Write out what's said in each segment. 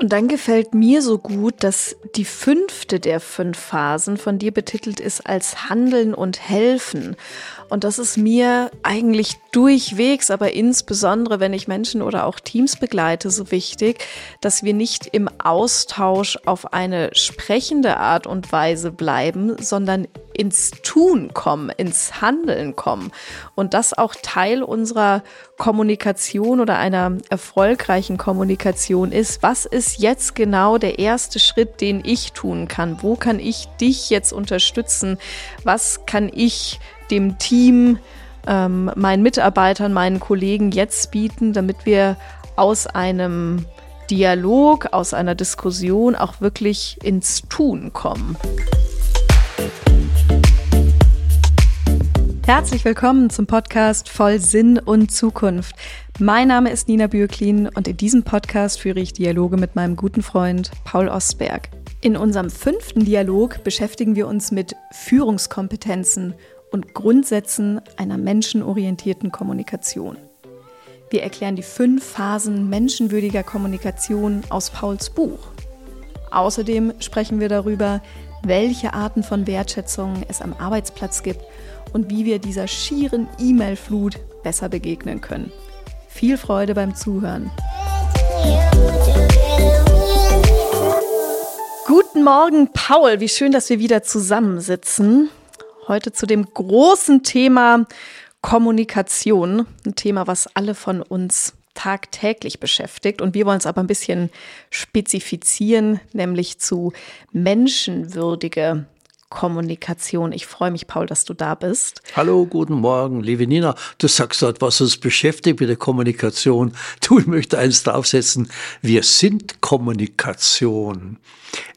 Und dann gefällt mir so gut, dass die fünfte der fünf Phasen von dir betitelt ist als Handeln und Helfen. Und das ist mir eigentlich durchwegs, aber insbesondere, wenn ich Menschen oder auch Teams begleite, so wichtig, dass wir nicht im Austausch auf eine sprechende Art und Weise bleiben, sondern ins Tun kommen, ins Handeln kommen. Und das auch Teil unserer Kommunikation oder einer erfolgreichen Kommunikation ist. Was ist jetzt genau der erste Schritt, den ich tun kann? Wo kann ich dich jetzt unterstützen? Was kann ich dem Team, ähm, meinen Mitarbeitern, meinen Kollegen jetzt bieten, damit wir aus einem Dialog, aus einer Diskussion auch wirklich ins Tun kommen. Herzlich willkommen zum Podcast Voll Sinn und Zukunft. Mein Name ist Nina Bürklin und in diesem Podcast führe ich Dialoge mit meinem guten Freund Paul Ostberg. In unserem fünften Dialog beschäftigen wir uns mit Führungskompetenzen und Grundsätzen einer menschenorientierten Kommunikation. Wir erklären die fünf Phasen menschenwürdiger Kommunikation aus Pauls Buch. Außerdem sprechen wir darüber, welche Arten von Wertschätzung es am Arbeitsplatz gibt und wie wir dieser schieren E-Mail-Flut besser begegnen können. Viel Freude beim Zuhören. Guten Morgen, Paul. Wie schön, dass wir wieder zusammensitzen heute zu dem großen Thema Kommunikation. Ein Thema, was alle von uns tagtäglich beschäftigt. Und wir wollen es aber ein bisschen spezifizieren, nämlich zu menschenwürdige Kommunikation. Ich freue mich, Paul, dass du da bist. Hallo, guten Morgen, liebe Nina. Du sagst dort, was uns beschäftigt mit der Kommunikation. Du, ich möchte eins draufsetzen. Wir sind Kommunikation.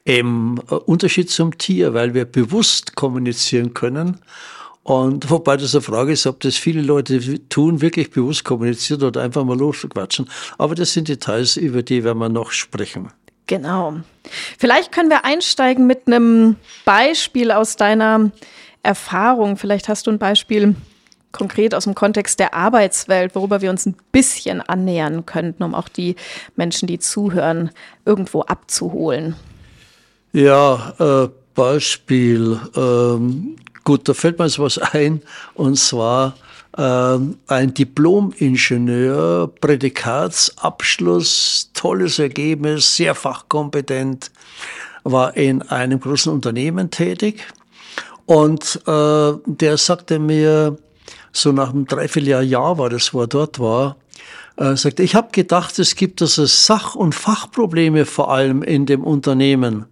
Im äh, Unterschied zum Tier, weil wir bewusst kommunizieren können. Und wobei das eine Frage ist, ob das viele Leute tun, wirklich bewusst kommunizieren oder einfach mal losquatschen. Aber das sind Details, über die werden wir noch sprechen. Genau. Vielleicht können wir einsteigen mit einem Beispiel aus deiner Erfahrung. Vielleicht hast du ein Beispiel konkret aus dem Kontext der Arbeitswelt, worüber wir uns ein bisschen annähern könnten, um auch die Menschen, die zuhören, irgendwo abzuholen. Ja, äh, Beispiel. Ähm, gut, da fällt mir jetzt was ein. Und zwar ein Diplom-Ingenieur, Prädikatsabschluss, tolles Ergebnis, sehr fachkompetent, war in einem großen Unternehmen tätig. Und äh, der sagte mir, so nach einem Dreivierteljahr Jahr war das, wo er dort war, äh, sagte, ich habe gedacht, es gibt also Sach- und Fachprobleme vor allem in dem Unternehmen.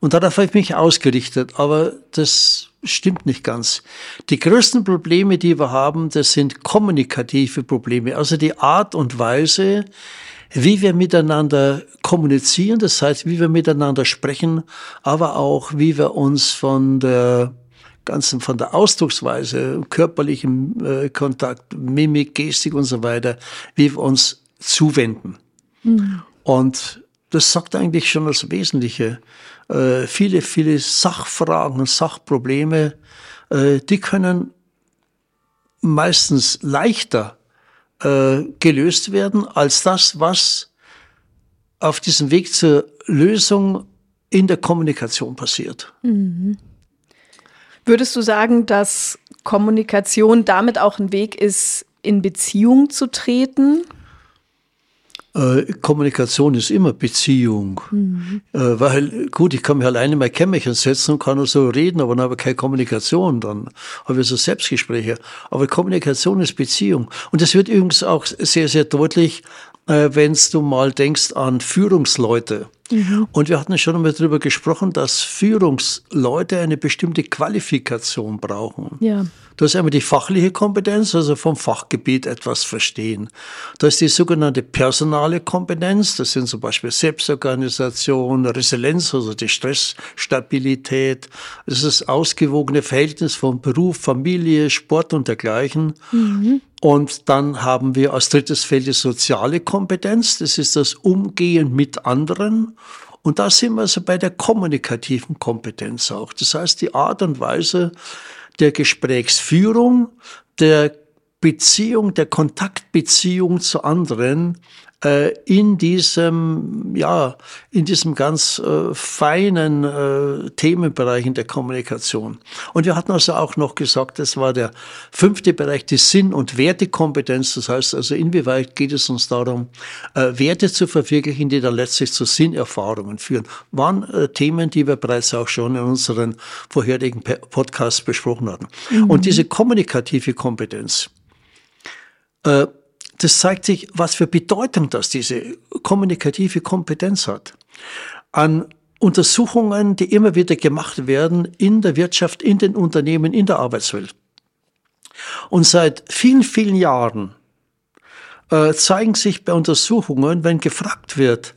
Und darauf habe ich mich ausgerichtet, aber das stimmt nicht ganz. Die größten Probleme, die wir haben, das sind kommunikative Probleme, also die Art und Weise, wie wir miteinander kommunizieren, das heißt, wie wir miteinander sprechen, aber auch, wie wir uns von der ganzen, von der Ausdrucksweise, körperlichem äh, Kontakt, Mimik, Gestik und so weiter, wie wir uns zuwenden. Mhm. Und das sagt eigentlich schon das Wesentliche. Äh, viele, viele Sachfragen und Sachprobleme, äh, die können meistens leichter äh, gelöst werden als das, was auf diesem Weg zur Lösung in der Kommunikation passiert. Mhm. Würdest du sagen, dass Kommunikation damit auch ein Weg ist, in Beziehung zu treten? Äh, Kommunikation ist immer Beziehung. Mhm. Äh, weil, gut, ich kann mich alleine in mein Kämmerchen setzen und kann nur so reden, aber dann habe ich keine Kommunikation, dann habe ich so Selbstgespräche. Aber Kommunikation ist Beziehung. Und das wird übrigens auch sehr, sehr deutlich, äh, wenn du mal denkst an Führungsleute. Mhm. Und wir hatten schon einmal darüber gesprochen, dass Führungsleute eine bestimmte Qualifikation brauchen. Ja. Da ist einmal die fachliche Kompetenz, also vom Fachgebiet etwas verstehen. Da ist die sogenannte personale Kompetenz, das sind zum Beispiel Selbstorganisation, Resilienz, also die Stressstabilität. Das ist das ausgewogene Verhältnis von Beruf, Familie, Sport und dergleichen. Mhm. Und dann haben wir als drittes Feld die soziale Kompetenz. Das ist das Umgehen mit anderen. Und da sind wir also bei der kommunikativen Kompetenz auch. Das heißt, die Art und Weise der Gesprächsführung, der Beziehung, der Kontaktbeziehung zu anderen äh, in diesem, ja, in diesem ganz äh, feinen äh, Themenbereichen der Kommunikation. Und wir hatten also auch noch gesagt, das war der fünfte Bereich, die Sinn- und Wertekompetenz. Das heißt also, inwieweit geht es uns darum, äh, Werte zu verwirklichen, die dann letztlich zu Sinnerfahrungen führen. Waren äh, Themen, die wir bereits auch schon in unseren vorherigen Podcasts besprochen hatten. Mhm. Und diese kommunikative Kompetenz, äh, das zeigt sich, was für Bedeutung das diese kommunikative Kompetenz hat. An Untersuchungen, die immer wieder gemacht werden in der Wirtschaft, in den Unternehmen, in der Arbeitswelt. Und seit vielen, vielen Jahren äh, zeigen sich bei Untersuchungen, wenn gefragt wird,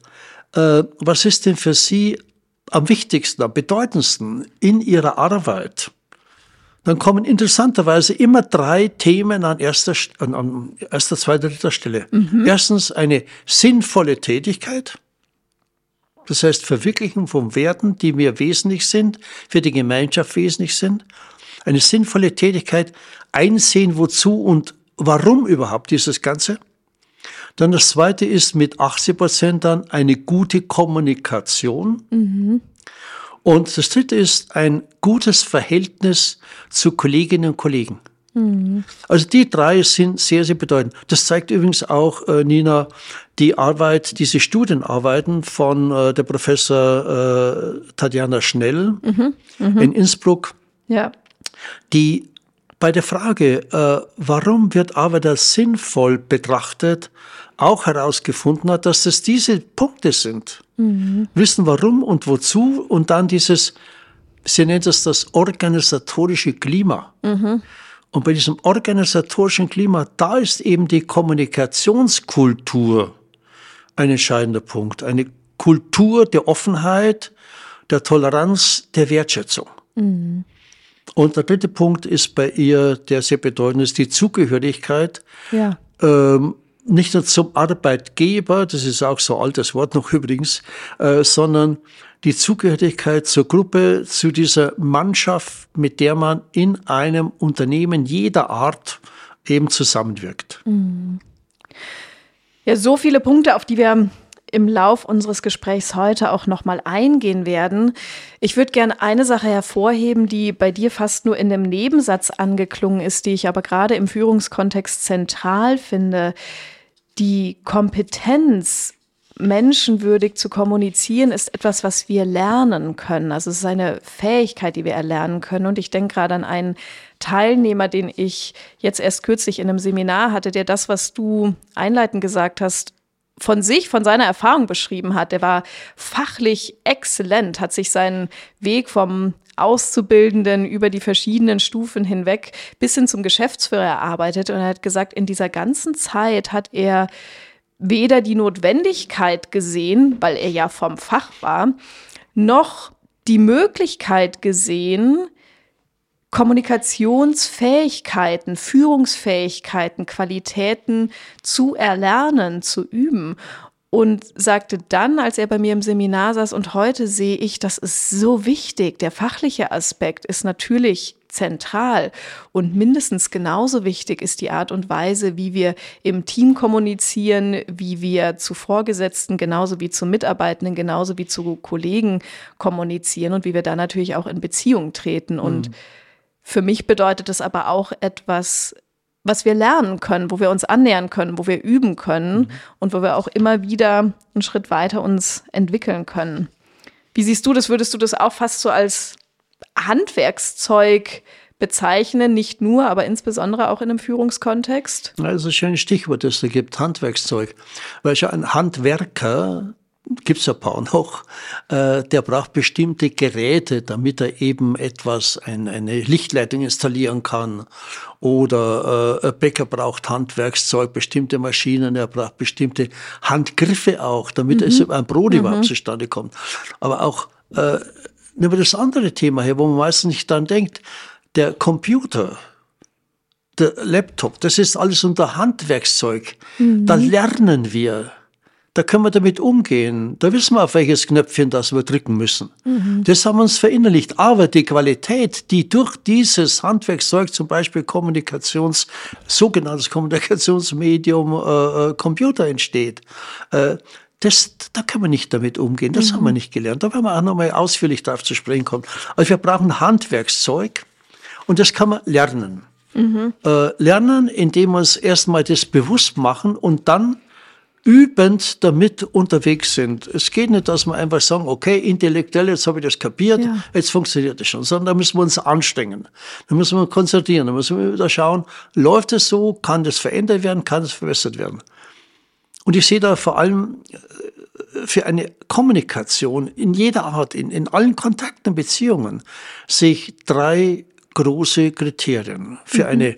äh, was ist denn für Sie am wichtigsten, am bedeutendsten in Ihrer Arbeit, dann kommen interessanterweise immer drei Themen an erster, an, an erster zweiter, dritter Stelle. Mhm. Erstens eine sinnvolle Tätigkeit. Das heißt Verwirklichen von Werten, die mir wesentlich sind, für die Gemeinschaft wesentlich sind. Eine sinnvolle Tätigkeit, einsehen, wozu und warum überhaupt dieses Ganze. Dann das zweite ist mit 80 Prozent dann eine gute Kommunikation. Mhm. Und das dritte ist ein gutes Verhältnis zu Kolleginnen und Kollegen. Mhm. Also die drei sind sehr, sehr bedeutend. Das zeigt übrigens auch, äh, Nina, die Arbeit, diese Studienarbeiten von äh, der Professor äh, Tatjana Schnell mhm. Mhm. in Innsbruck, ja. die bei der Frage, äh, warum wird Arbeit als sinnvoll betrachtet, auch herausgefunden hat, dass das diese Punkte sind. Mhm. Wissen warum und wozu und dann dieses, sie nennt es das organisatorische Klima. Mhm. Und bei diesem organisatorischen Klima, da ist eben die Kommunikationskultur ein entscheidender Punkt. Eine Kultur der Offenheit, der Toleranz, der Wertschätzung. Mhm. Und der dritte Punkt ist bei ihr, der sehr bedeutend ist, die Zugehörigkeit. Ja. Ähm, nicht nur zum Arbeitgeber, das ist auch so altes Wort noch übrigens, äh, sondern die Zugehörigkeit zur Gruppe, zu dieser Mannschaft, mit der man in einem Unternehmen jeder Art eben zusammenwirkt. Mhm. Ja, so viele Punkte, auf die wir im Lauf unseres Gesprächs heute auch nochmal eingehen werden. Ich würde gerne eine Sache hervorheben, die bei dir fast nur in dem Nebensatz angeklungen ist, die ich aber gerade im Führungskontext zentral finde. Die Kompetenz, menschenwürdig zu kommunizieren, ist etwas, was wir lernen können. Also es ist eine Fähigkeit, die wir erlernen können. Und ich denke gerade an einen Teilnehmer, den ich jetzt erst kürzlich in einem Seminar hatte, der das, was du einleitend gesagt hast, von sich, von seiner Erfahrung beschrieben hat. Der war fachlich exzellent, hat sich seinen Weg vom Auszubildenden über die verschiedenen Stufen hinweg bis hin zum Geschäftsführer erarbeitet und er hat gesagt, in dieser ganzen Zeit hat er weder die Notwendigkeit gesehen, weil er ja vom Fach war, noch die Möglichkeit gesehen, Kommunikationsfähigkeiten, Führungsfähigkeiten, Qualitäten zu erlernen, zu üben. Und sagte dann, als er bei mir im Seminar saß, und heute sehe ich, das ist so wichtig. Der fachliche Aspekt ist natürlich zentral und mindestens genauso wichtig ist die Art und Weise, wie wir im Team kommunizieren, wie wir zu Vorgesetzten genauso wie zu Mitarbeitenden, genauso wie zu Kollegen kommunizieren und wie wir da natürlich auch in Beziehung treten. Und mhm für mich bedeutet es aber auch etwas, was wir lernen können, wo wir uns annähern können, wo wir üben können mhm. und wo wir auch immer wieder einen Schritt weiter uns entwickeln können. Wie siehst du das? Würdest du das auch fast so als Handwerkszeug bezeichnen, nicht nur, aber insbesondere auch in einem Führungskontext? Also ein schönes Stichwort, das da gibt, Handwerkszeug. Weil schon ein Handwerker gibt's ein paar noch, äh, der braucht bestimmte Geräte, damit er eben etwas, ein, eine Lichtleitung installieren kann. Oder äh, ein Bäcker braucht Handwerkszeug, bestimmte Maschinen, er braucht bestimmte Handgriffe auch, damit mhm. es ein Brot mhm. überhaupt zustande kommt. Aber auch, äh, nehmen wir das andere Thema hier, wo man meistens nicht dann denkt, der Computer, der Laptop, das ist alles unter Handwerkszeug. Mhm. Da lernen wir da können wir damit umgehen. Da wissen wir, auf welches Knöpfchen das wir drücken müssen. Mhm. Das haben wir uns verinnerlicht. Aber die Qualität, die durch dieses Handwerkszeug, zum Beispiel Kommunikations, sogenanntes Kommunikationsmedium äh, äh, Computer entsteht, äh, das, da können wir nicht damit umgehen. Das mhm. haben wir nicht gelernt. Da werden wir auch nochmal ausführlich darauf zu sprechen kommen. Also wir brauchen Handwerkszeug und das kann man lernen. Mhm. Äh, lernen, indem wir uns erstmal das bewusst machen und dann übend damit unterwegs sind. Es geht nicht, dass wir einfach sagen, okay, intellektuell, jetzt habe ich das kapiert, ja. jetzt funktioniert das schon, sondern da müssen wir uns anstrengen. Da müssen wir konzentrieren, da müssen wir wieder schauen, läuft es so, kann das verändert werden, kann es verbessert werden. Und ich sehe da vor allem äh, für eine Kommunikation in jeder Art, in, in allen Kontakten Beziehungen, sehe ich drei große Kriterien für mhm. eine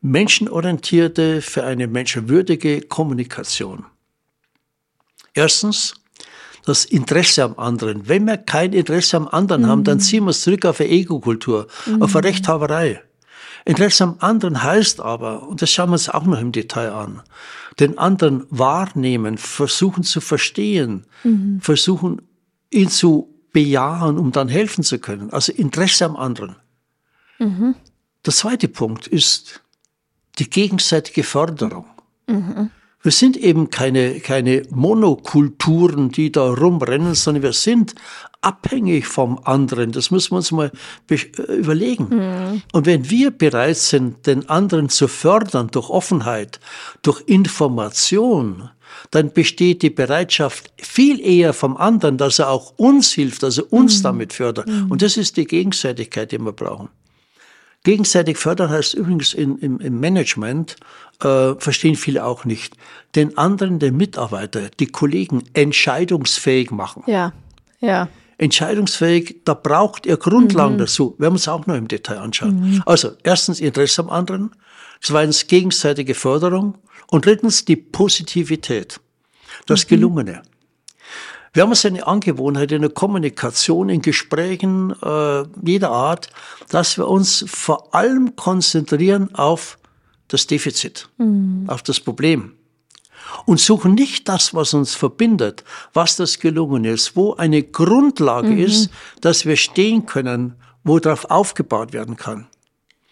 menschenorientierte, für eine menschenwürdige Kommunikation. Erstens, das Interesse am anderen. Wenn wir kein Interesse am anderen mhm. haben, dann mhm. ziehen wir es zurück auf eine Ego-Kultur, mhm. auf eine Rechthaberei. Interesse am anderen heißt aber, und das schauen wir uns auch noch im Detail an, den anderen wahrnehmen, versuchen zu verstehen, mhm. versuchen ihn zu bejahen, um dann helfen zu können. Also Interesse am anderen. Mhm. Der zweite Punkt ist die gegenseitige Förderung. Mhm. Wir sind eben keine, keine Monokulturen, die da rumrennen, sondern wir sind abhängig vom anderen. Das müssen wir uns mal äh, überlegen. Mhm. Und wenn wir bereit sind, den anderen zu fördern durch Offenheit, durch Information, dann besteht die Bereitschaft viel eher vom anderen, dass er auch uns hilft, dass er uns mhm. damit fördert. Mhm. Und das ist die Gegenseitigkeit, die wir brauchen. Gegenseitig fördern heißt übrigens in, im, im Management, äh, verstehen viele auch nicht, den anderen, den Mitarbeiter, die Kollegen entscheidungsfähig machen. Ja, ja. Entscheidungsfähig, da braucht ihr Grundlagen mhm. dazu. Werden wir uns auch noch im Detail anschauen. Mhm. Also, erstens Interesse am anderen, zweitens gegenseitige Förderung und drittens die Positivität, das mhm. Gelungene. Wir haben so eine Angewohnheit in der Kommunikation, in Gesprächen äh, jeder Art, dass wir uns vor allem konzentrieren auf das Defizit, mhm. auf das Problem. Und suchen nicht das, was uns verbindet, was das gelungen ist, wo eine Grundlage mhm. ist, dass wir stehen können, wo darauf aufgebaut werden kann.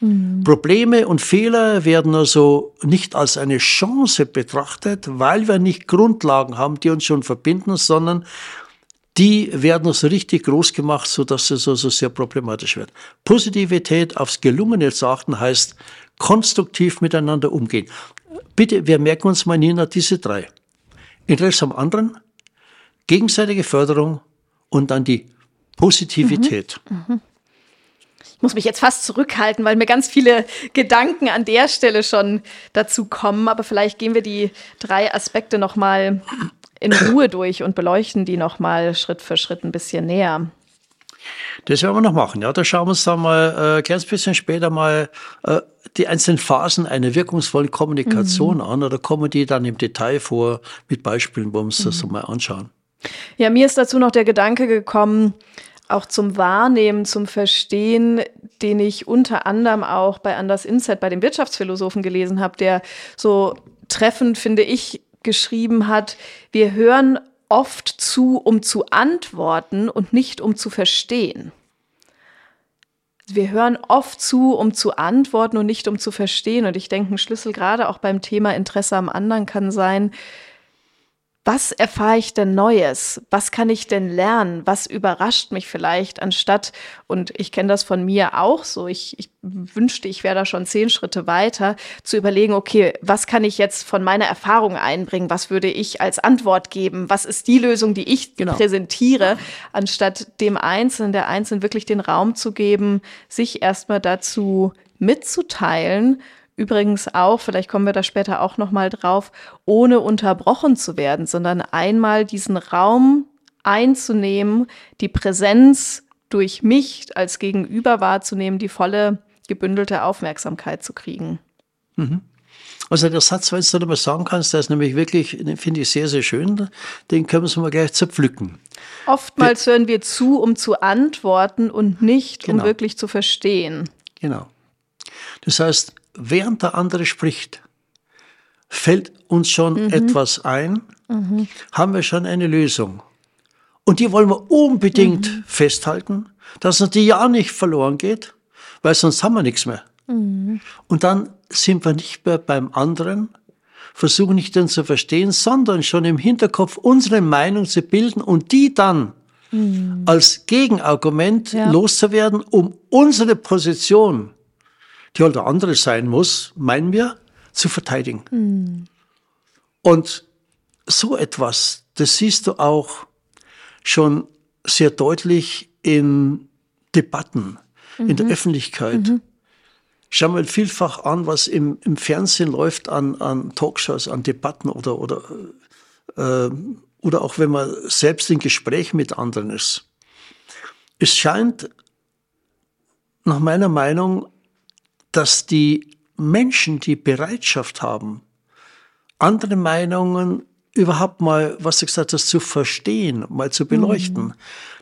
Mhm. Probleme und Fehler werden also nicht als eine Chance betrachtet, weil wir nicht Grundlagen haben, die uns schon verbinden, sondern die werden also richtig groß gemacht, so dass es also sehr problematisch wird. Positivität aufs Gelungene zu achten heißt konstruktiv miteinander umgehen. Bitte, wir merken uns mal, Nina, diese drei. Interesse am anderen, gegenseitige Förderung und dann die Positivität. Mhm. Mhm. Ich muss mich jetzt fast zurückhalten, weil mir ganz viele Gedanken an der Stelle schon dazu kommen. Aber vielleicht gehen wir die drei Aspekte noch mal in Ruhe durch und beleuchten die noch mal Schritt für Schritt ein bisschen näher. Das werden wir noch machen. Ja, da schauen wir uns dann mal äh, ganz bisschen später mal äh, die einzelnen Phasen einer wirkungsvollen Kommunikation mhm. an oder kommen die dann im Detail vor mit Beispielen, wo wir uns mhm. das so mal anschauen. Ja, mir ist dazu noch der Gedanke gekommen, auch zum Wahrnehmen, zum Verstehen, den ich unter anderem auch bei Anders Inset, bei dem Wirtschaftsphilosophen gelesen habe, der so treffend, finde ich, geschrieben hat, wir hören oft zu, um zu antworten und nicht um zu verstehen. Wir hören oft zu, um zu antworten und nicht um zu verstehen. Und ich denke, ein Schlüssel gerade auch beim Thema Interesse am anderen kann sein, was erfahre ich denn Neues? Was kann ich denn lernen? Was überrascht mich vielleicht, anstatt, und ich kenne das von mir auch so, ich, ich wünschte, ich wäre da schon zehn Schritte weiter, zu überlegen, okay, was kann ich jetzt von meiner Erfahrung einbringen? Was würde ich als Antwort geben? Was ist die Lösung, die ich genau. präsentiere, anstatt dem Einzelnen, der Einzelnen wirklich den Raum zu geben, sich erstmal dazu mitzuteilen, Übrigens auch, vielleicht kommen wir da später auch noch mal drauf, ohne unterbrochen zu werden, sondern einmal diesen Raum einzunehmen, die Präsenz durch mich als Gegenüber wahrzunehmen, die volle gebündelte Aufmerksamkeit zu kriegen. Mhm. Also der Satz, wenn du mal sagen kannst, der ist nämlich wirklich, finde ich sehr, sehr schön, den können wir mal gleich zerpflücken. Oftmals wir, hören wir zu, um zu antworten und nicht, genau. um wirklich zu verstehen. Genau. Das heißt, während der andere spricht, fällt uns schon mhm. etwas ein, mhm. haben wir schon eine Lösung. Und die wollen wir unbedingt mhm. festhalten, dass uns die ja nicht verloren geht, weil sonst haben wir nichts mehr. Mhm. Und dann sind wir nicht mehr beim anderen, versuchen nicht den zu verstehen, sondern schon im Hinterkopf unsere Meinung zu bilden und die dann mhm. als Gegenargument ja. loszuwerden, um unsere Position, die halt eine andere sein muss, meinen wir, zu verteidigen. Mhm. Und so etwas, das siehst du auch schon sehr deutlich in Debatten, mhm. in der mhm. Öffentlichkeit. Mhm. Schau mal vielfach an, was im, im Fernsehen läuft an, an Talkshows, an Debatten oder, oder, äh, oder auch wenn man selbst in Gespräch mit anderen ist. Es scheint nach meiner Meinung, dass die Menschen, die Bereitschaft haben, andere Meinungen überhaupt mal, was du gesagt hast, zu verstehen, mal zu beleuchten, mhm.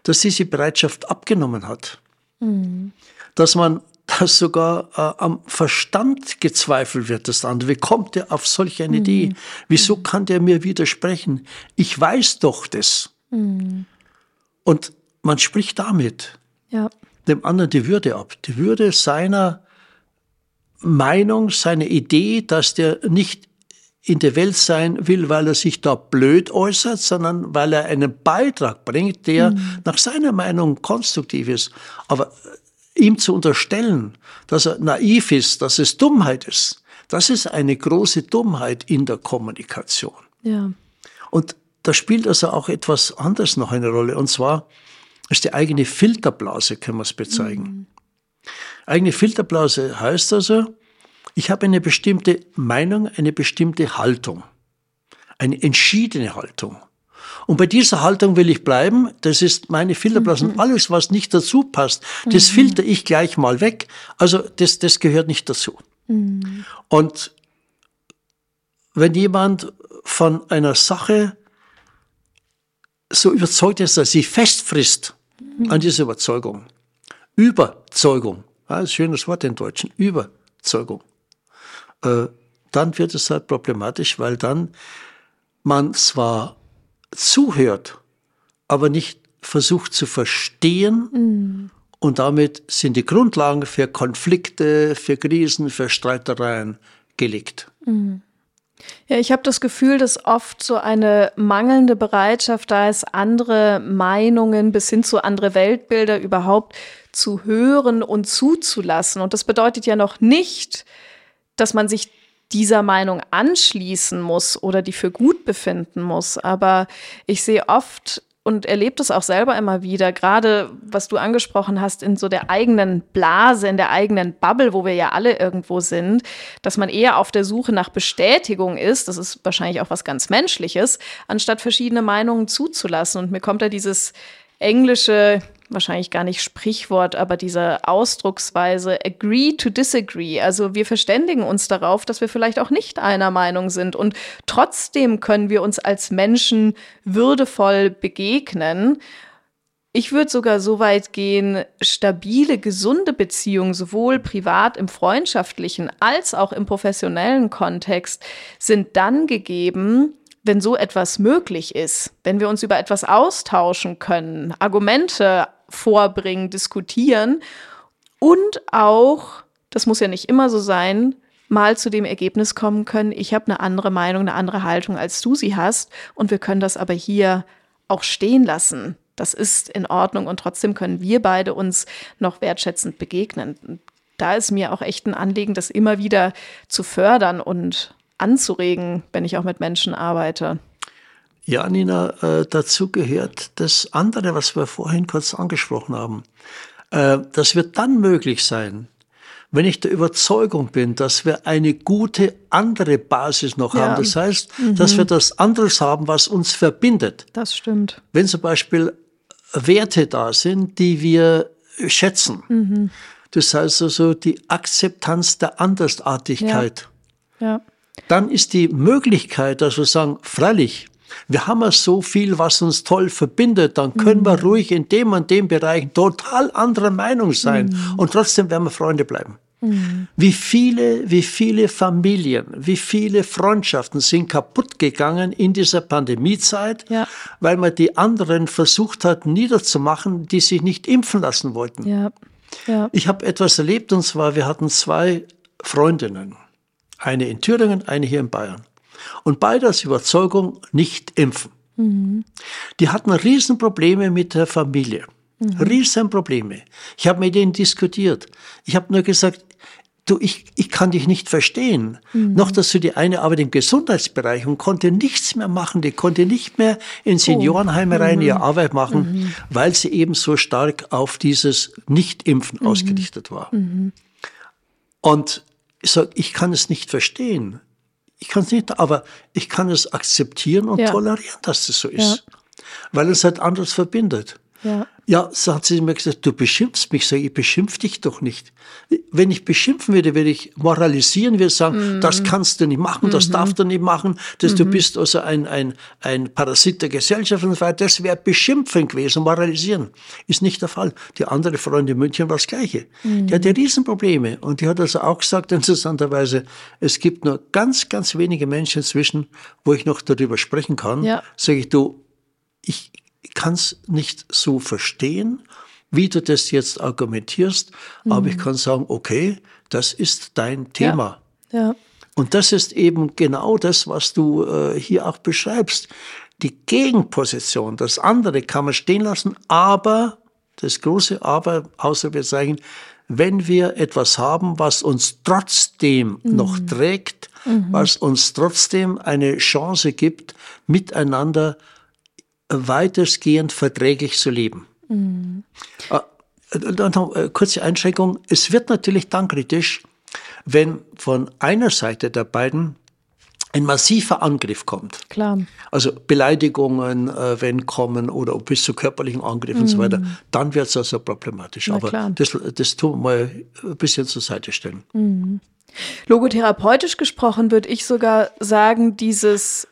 dass diese Bereitschaft abgenommen hat. Mhm. Dass man dass sogar äh, am Verstand gezweifelt wird, das andere. Wie kommt er auf solch eine mhm. Idee? Wieso mhm. kann der mir widersprechen? Ich weiß doch das. Mhm. Und man spricht damit ja. dem anderen die Würde ab. Die Würde seiner Meinung, seiner Idee, dass der nicht in der Welt sein will, weil er sich da blöd äußert, sondern weil er einen Beitrag bringt, der mhm. nach seiner Meinung konstruktiv ist. Aber ihm zu unterstellen, dass er naiv ist, dass es Dummheit ist, das ist eine große Dummheit in der Kommunikation. Ja. Und da spielt also auch etwas anderes noch eine Rolle, und zwar ist die eigene Filterblase, können wir es bezeichnen. Mhm. Eigene Filterblase heißt also, ich habe eine bestimmte Meinung, eine bestimmte Haltung, eine entschiedene Haltung. Und bei dieser Haltung will ich bleiben. Das ist meine Filterblase. Mhm. Alles, was nicht dazu passt, das mhm. filter ich gleich mal weg. Also das, das gehört nicht dazu. Mhm. Und wenn jemand von einer Sache so überzeugt ist, dass sie festfrisst mhm. an dieser Überzeugung, Überzeugung, ja, ist ein schönes Wort im Deutschen, Überzeugung, äh, dann wird es halt problematisch, weil dann man zwar zuhört, aber nicht versucht zu verstehen. Mhm. Und damit sind die Grundlagen für Konflikte, für Krisen, für Streitereien gelegt. Mhm. Ja, ich habe das Gefühl, dass oft so eine mangelnde Bereitschaft da ist, andere Meinungen bis hin zu andere Weltbilder überhaupt zu hören und zuzulassen. Und das bedeutet ja noch nicht, dass man sich dieser Meinung anschließen muss oder die für gut befinden muss. Aber ich sehe oft und erlebe das auch selber immer wieder, gerade was du angesprochen hast, in so der eigenen Blase, in der eigenen Bubble, wo wir ja alle irgendwo sind, dass man eher auf der Suche nach Bestätigung ist, das ist wahrscheinlich auch was ganz Menschliches, anstatt verschiedene Meinungen zuzulassen. Und mir kommt da dieses englische, wahrscheinlich gar nicht Sprichwort, aber diese Ausdrucksweise agree to disagree. Also wir verständigen uns darauf, dass wir vielleicht auch nicht einer Meinung sind und trotzdem können wir uns als Menschen würdevoll begegnen. Ich würde sogar so weit gehen, stabile, gesunde Beziehungen, sowohl privat im freundschaftlichen als auch im professionellen Kontext, sind dann gegeben, wenn so etwas möglich ist, wenn wir uns über etwas austauschen können, Argumente vorbringen, diskutieren und auch, das muss ja nicht immer so sein, mal zu dem Ergebnis kommen können, ich habe eine andere Meinung, eine andere Haltung, als du sie hast und wir können das aber hier auch stehen lassen. Das ist in Ordnung und trotzdem können wir beide uns noch wertschätzend begegnen. Da ist mir auch echt ein Anliegen, das immer wieder zu fördern und anzuregen, wenn ich auch mit Menschen arbeite. Ja, Nina, äh, dazu gehört das andere, was wir vorhin kurz angesprochen haben. Äh, das wird dann möglich sein, wenn ich der Überzeugung bin, dass wir eine gute andere Basis noch ja. haben. Das heißt, mhm. dass wir das anderes haben, was uns verbindet. Das stimmt. Wenn zum Beispiel Werte da sind, die wir schätzen. Mhm. Das heißt also die Akzeptanz der Andersartigkeit. Ja. ja dann ist die Möglichkeit, dass wir sagen, freilich, wir haben ja so viel, was uns toll verbindet, dann können mhm. wir ruhig in dem und dem Bereich total anderer Meinung sein mhm. und trotzdem werden wir Freunde bleiben. Mhm. Wie viele, wie viele Familien, wie viele Freundschaften sind kaputt gegangen in dieser Pandemiezeit, ja. weil man die anderen versucht hat niederzumachen, die sich nicht impfen lassen wollten. Ja. Ja. Ich habe etwas erlebt und zwar, wir hatten zwei Freundinnen. Eine in Thüringen, eine hier in Bayern. Und beide aus Überzeugung nicht impfen. Mhm. Die hatten Riesenprobleme mit der Familie. Mhm. Riesenprobleme. Ich habe mit denen diskutiert. Ich habe nur gesagt, du, ich, ich kann dich nicht verstehen. Mhm. Noch dazu die eine arbeitet im Gesundheitsbereich und konnte nichts mehr machen. Die konnte nicht mehr in oh. Seniorenheime oh. rein ihre mhm. Arbeit machen, mhm. weil sie eben so stark auf dieses Nicht-Impfen mhm. ausgerichtet war. Mhm. Und ich sage, ich kann es nicht verstehen. Ich kann es nicht, aber ich kann es akzeptieren und ja. tolerieren, dass das so ist. Ja. Weil es halt anders verbindet. Ja. Ja, so hat sie mir gesagt, du beschimpfst mich. Sag ich, beschimpf dich doch nicht. Wenn ich beschimpfen würde, würde ich moralisieren, würde sagen, mhm. das kannst du nicht machen, das mhm. darfst du nicht machen, dass mhm. du bist also ein, ein, ein Parasit der Gesellschaft und so weiter. Das wäre beschimpfen gewesen, moralisieren. Ist nicht der Fall. Die andere Freundin in München war das Gleiche. Die hatte mhm. Riesenprobleme und die hat also auch gesagt, interessanterweise, es gibt nur ganz, ganz wenige Menschen inzwischen, wo ich noch darüber sprechen kann. Ja. Sag ich, du, ich kann es nicht so verstehen, wie du das jetzt argumentierst, mhm. aber ich mhm. kann sagen, okay, das ist dein Thema. Ja. ja. Und das ist eben genau das, was du äh, hier auch beschreibst. Die Gegenposition, das andere kann man stehen lassen, aber, das große Aber, außer wir sagen, wenn wir etwas haben, was uns trotzdem mhm. noch trägt, mhm. was uns trotzdem eine Chance gibt, miteinander weitestgehend verträglich zu leben. Mhm. Dann noch eine kurze Einschränkung. Es wird natürlich dann kritisch, wenn von einer Seite der beiden ein massiver Angriff kommt. Klar. Also Beleidigungen, äh, wenn kommen oder bis zu körperlichen Angriffen mm. und so weiter, mhm. dann wird es also problematisch. Na, Aber das, das tun wir mal ein bisschen zur Seite stellen. Mm. Logotherapeutisch gesprochen würde ich sogar sagen, dieses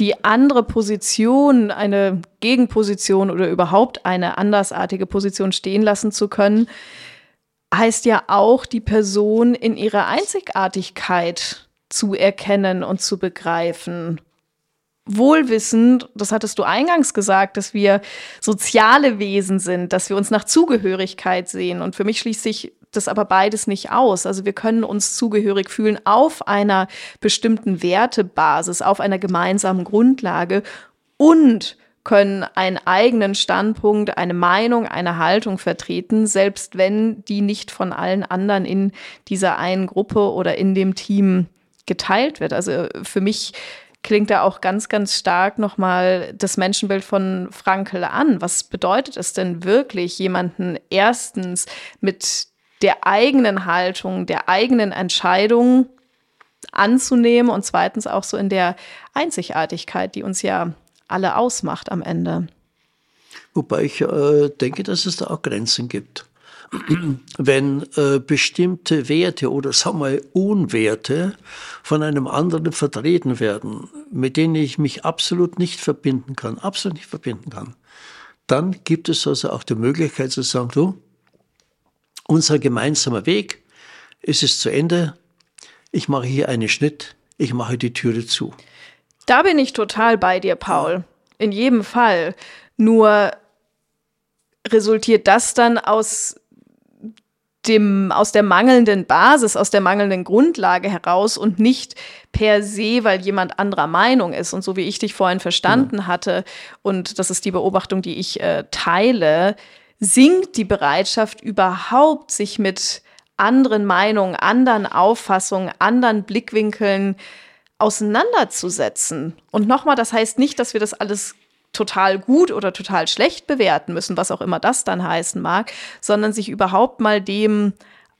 die andere Position, eine Gegenposition oder überhaupt eine andersartige Position stehen lassen zu können, heißt ja auch, die Person in ihrer Einzigartigkeit zu erkennen und zu begreifen. Wohlwissend, das hattest du eingangs gesagt, dass wir soziale Wesen sind, dass wir uns nach Zugehörigkeit sehen. Und für mich schließt sich das aber beides nicht aus. Also wir können uns zugehörig fühlen auf einer bestimmten Wertebasis, auf einer gemeinsamen Grundlage und können einen eigenen Standpunkt, eine Meinung, eine Haltung vertreten, selbst wenn die nicht von allen anderen in dieser einen Gruppe oder in dem Team geteilt wird. Also für mich klingt da auch ganz, ganz stark nochmal das Menschenbild von Frankel an. Was bedeutet es denn wirklich, jemanden erstens mit der eigenen Haltung, der eigenen Entscheidung anzunehmen und zweitens auch so in der Einzigartigkeit, die uns ja alle ausmacht am Ende. Wobei ich äh, denke, dass es da auch Grenzen gibt. Wenn äh, bestimmte Werte oder sagen wir Unwerte von einem anderen vertreten werden, mit denen ich mich absolut nicht verbinden kann, absolut nicht verbinden kann, dann gibt es also auch die Möglichkeit zu sagen, du, unser gemeinsamer Weg, es ist zu Ende, ich mache hier einen Schnitt, ich mache die Türe zu. Da bin ich total bei dir, Paul. In jedem Fall. Nur resultiert das dann aus dem, aus der mangelnden Basis, aus der mangelnden Grundlage heraus und nicht per se, weil jemand anderer Meinung ist. Und so wie ich dich vorhin verstanden mhm. hatte, und das ist die Beobachtung, die ich äh, teile, sinkt die Bereitschaft überhaupt, sich mit anderen Meinungen, anderen Auffassungen, anderen Blickwinkeln auseinanderzusetzen. Und nochmal, das heißt nicht, dass wir das alles total gut oder total schlecht bewerten müssen, was auch immer das dann heißen mag, sondern sich überhaupt mal dem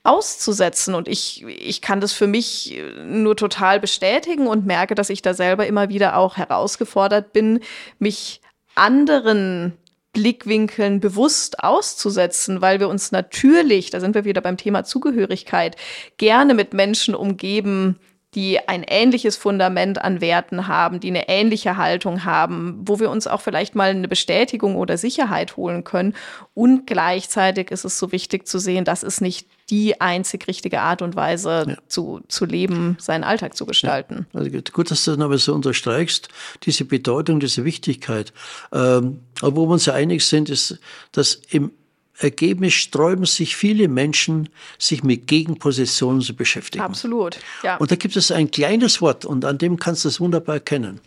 auszusetzen. Und ich, ich kann das für mich nur total bestätigen und merke, dass ich da selber immer wieder auch herausgefordert bin, mich anderen Blickwinkeln bewusst auszusetzen, weil wir uns natürlich, da sind wir wieder beim Thema Zugehörigkeit, gerne mit Menschen umgeben, die ein ähnliches Fundament an Werten haben, die eine ähnliche Haltung haben, wo wir uns auch vielleicht mal eine Bestätigung oder Sicherheit holen können. Und gleichzeitig ist es so wichtig zu sehen, das ist nicht die einzig richtige Art und Weise ja. zu, zu leben, seinen Alltag zu gestalten. Ja. Also gut, dass du das aber so unterstreichst, diese Bedeutung, diese Wichtigkeit. Ähm, aber wo wir uns ja einig sind, ist, dass im Ergebnis sträuben sich viele Menschen, sich mit Gegenpositionen zu beschäftigen. Absolut, ja. Und da gibt es ein kleines Wort und an dem kannst du es wunderbar erkennen.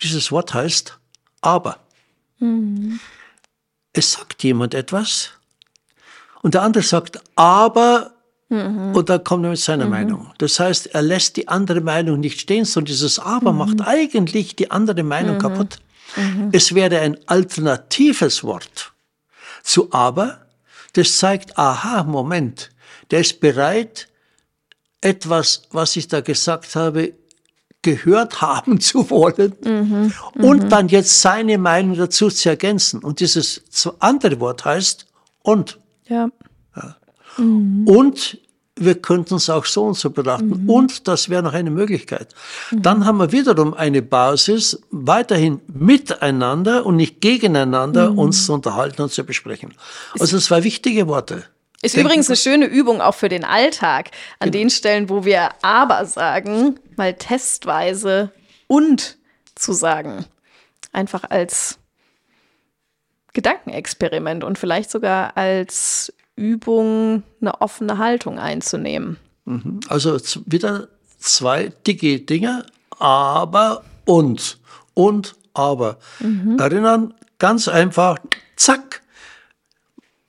Dieses Wort heißt aber. Mhm. Es sagt jemand etwas und der andere sagt aber mhm. und dann kommt er mit seiner mhm. Meinung. Das heißt, er lässt die andere Meinung nicht stehen, sondern dieses aber mhm. macht eigentlich die andere Meinung mhm. kaputt. Mhm. Es wäre ein alternatives Wort zu aber, das zeigt, aha, Moment, der ist bereit, etwas, was ich da gesagt habe, gehört haben zu wollen mhm, und mhm. dann jetzt seine Meinung dazu zu ergänzen. Und dieses andere Wort heißt und. Ja. ja. Mhm. Und wir könnten es auch so und so betrachten. Mhm. Und das wäre noch eine Möglichkeit. Mhm. Dann haben wir wiederum eine Basis, weiterhin miteinander und nicht gegeneinander mhm. uns zu unterhalten und zu besprechen. Also zwei wichtige Worte. Ist Denken übrigens eine schöne Übung auch für den Alltag. An genau. den Stellen, wo wir aber sagen, mal testweise und zu sagen. Einfach als Gedankenexperiment und vielleicht sogar als Übung, eine offene Haltung einzunehmen. Mhm. Also wieder zwei dicke Dinge, aber und. Und aber. Mhm. Erinnern, ganz einfach, zack.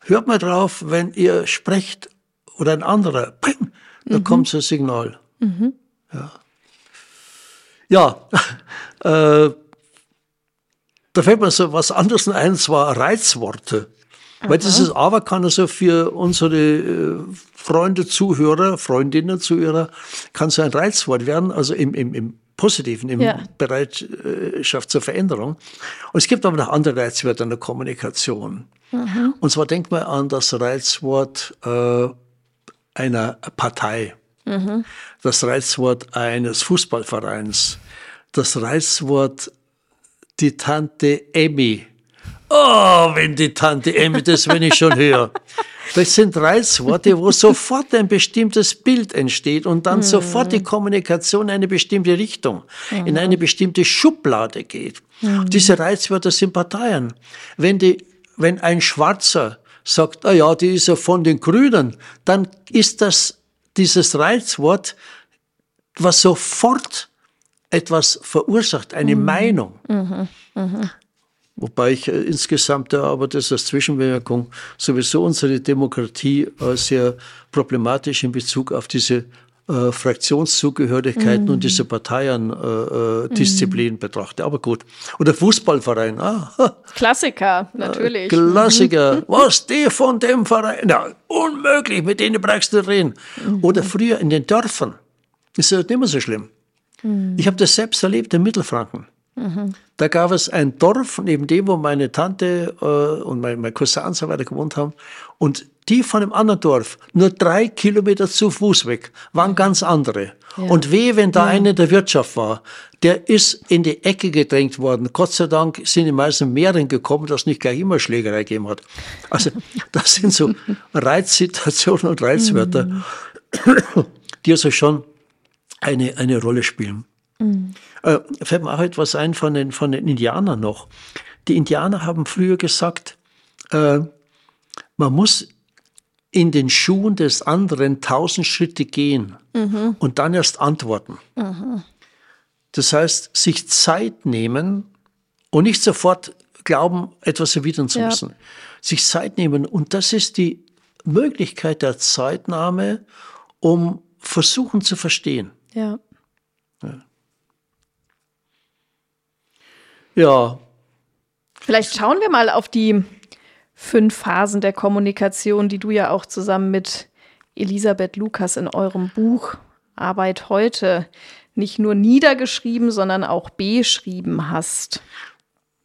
Hört mal drauf, wenn ihr sprecht oder ein anderer, ping, da mhm. kommt so ein Signal. Mhm. Ja, ja äh, da fällt mir so was anderes ein, zwar Reizworte. Weil dieses Aber kann also für unsere äh, Freunde, Zuhörer, Freundinnen, Zuhörer, kann so ein Reizwort werden, also im, im, im Positiven, im ja. Bereitschaft zur Veränderung. Und es gibt aber noch andere Reizwörter in der Kommunikation. Mhm. Und zwar denkt man an das Reizwort äh, einer Partei, mhm. das Reizwort eines Fußballvereins, das Reizwort die Tante Emmy Oh, wenn die Tante Emmy das, wenn ich schon höre. Das sind Reizworte, wo sofort ein bestimmtes Bild entsteht und dann mhm. sofort die Kommunikation in eine bestimmte Richtung, mhm. in eine bestimmte Schublade geht. Mhm. Diese Reizwörter sind Parteien. Wenn, die, wenn ein Schwarzer sagt, ah ja, die ist ja von den Grünen, dann ist das dieses Reizwort, was sofort etwas verursacht, eine mhm. Meinung. Mhm. Mhm. Wobei ich äh, insgesamt, aber das als Zwischenbemerkung, sowieso unsere Demokratie äh, sehr problematisch in Bezug auf diese äh, Fraktionszugehörigkeiten mhm. und diese Parteiendisziplin äh, mhm. betrachte. Aber gut. Oder Fußballverein. Ah, Klassiker, natürlich. Klassiker. Mhm. Was, die von dem Verein? Ja, unmöglich, mit denen brauchst du reden. Oder früher in den Dörfern. Ist ja nicht mehr so schlimm. Mhm. Ich habe das selbst erlebt in Mittelfranken. Mhm. Da gab es ein Dorf, neben dem, wo meine Tante äh, und mein, mein Cousin und so weiter gewohnt haben. Und die von dem anderen Dorf, nur drei Kilometer zu Fuß weg, waren ganz andere. Ja. Und weh, wenn da ja. einer der Wirtschaft war, der ist in die Ecke gedrängt worden. Gott sei Dank sind die meisten Meeren gekommen, dass nicht gleich immer Schlägerei gegeben hat. Also das sind so Reizsituationen und Reizwörter, mhm. die also schon eine, eine Rolle spielen. Mhm. Äh, fällt mir auch etwas ein von den, von den Indianern noch. Die Indianer haben früher gesagt, äh, man muss in den Schuhen des anderen tausend Schritte gehen mhm. und dann erst antworten. Mhm. Das heißt, sich Zeit nehmen und nicht sofort glauben, etwas erwidern zu müssen. Ja. Sich Zeit nehmen. Und das ist die Möglichkeit der Zeitnahme, um versuchen zu verstehen. Ja. ja. Ja. Vielleicht schauen wir mal auf die fünf Phasen der Kommunikation, die du ja auch zusammen mit Elisabeth Lukas in eurem Buch Arbeit heute nicht nur niedergeschrieben, sondern auch beschrieben hast.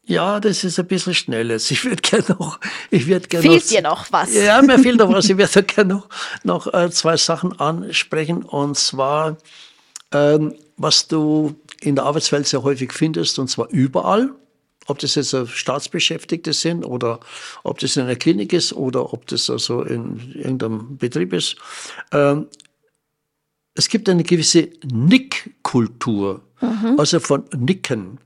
Ja, das ist ein bisschen schnell jetzt. Ich würde gerne noch, ich würde gerne Fehlt noch, dir noch was? Ja, mir fehlt noch was. Ich würde gerne noch, noch äh, zwei Sachen ansprechen. Und zwar ähm, was du in der Arbeitswelt sehr häufig findest, und zwar überall, ob das jetzt Staatsbeschäftigte sind oder ob das in einer Klinik ist oder ob das also in irgendeinem Betrieb ist. Ähm, es gibt eine gewisse Nickkultur, mhm. also von Nicken.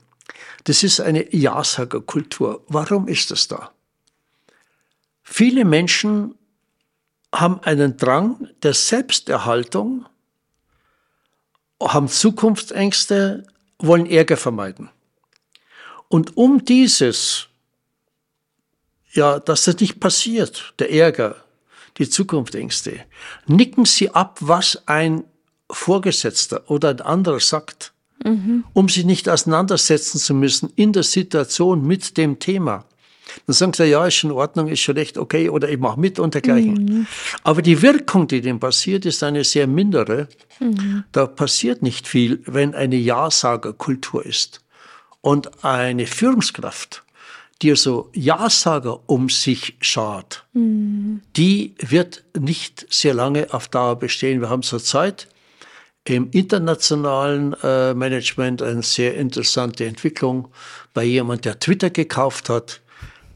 Das ist eine Ja-Sager-Kultur. Warum ist das da? Viele Menschen haben einen Drang der Selbsterhaltung, haben Zukunftsängste, wollen Ärger vermeiden. Und um dieses, ja, dass das nicht passiert, der Ärger, die Zukunftsängste, nicken sie ab, was ein Vorgesetzter oder ein anderer sagt, mhm. um sich nicht auseinandersetzen zu müssen in der Situation mit dem Thema. Dann sagen sie, ja, ist schon in Ordnung, ist schon recht okay oder ich mache mit und dergleichen. Mhm. Aber die Wirkung, die dem passiert, ist eine sehr mindere. Mhm. Da passiert nicht viel, wenn eine Ja-Sager-Kultur ist. Und eine Führungskraft, die also Ja-Sager um sich schart, mhm. die wird nicht sehr lange auf Dauer bestehen. Wir haben zurzeit im internationalen äh, Management eine sehr interessante Entwicklung bei jemand, der Twitter gekauft hat,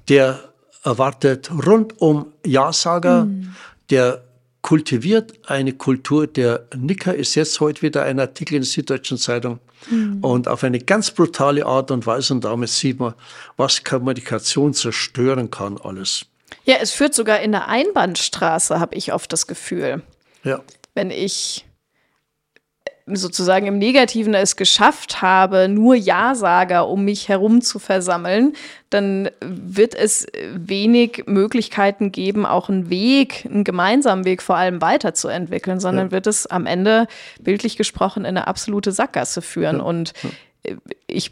der erwartet rundum Ja-Sager, mhm. der kultiviert eine Kultur. Der Nicker ist jetzt heute wieder ein Artikel in der Süddeutschen Zeitung mhm. und auf eine ganz brutale Art und Weise. Und damit sieht man, was Kommunikation zerstören kann, alles. Ja, es führt sogar in der Einbahnstraße, habe ich oft das Gefühl. Ja. Wenn ich sozusagen im Negativen es geschafft habe, nur Ja-Sager um mich herum zu versammeln, dann wird es wenig Möglichkeiten geben, auch einen Weg, einen gemeinsamen Weg vor allem weiterzuentwickeln, sondern ja. wird es am Ende bildlich gesprochen in eine absolute Sackgasse führen. Ja. Und ich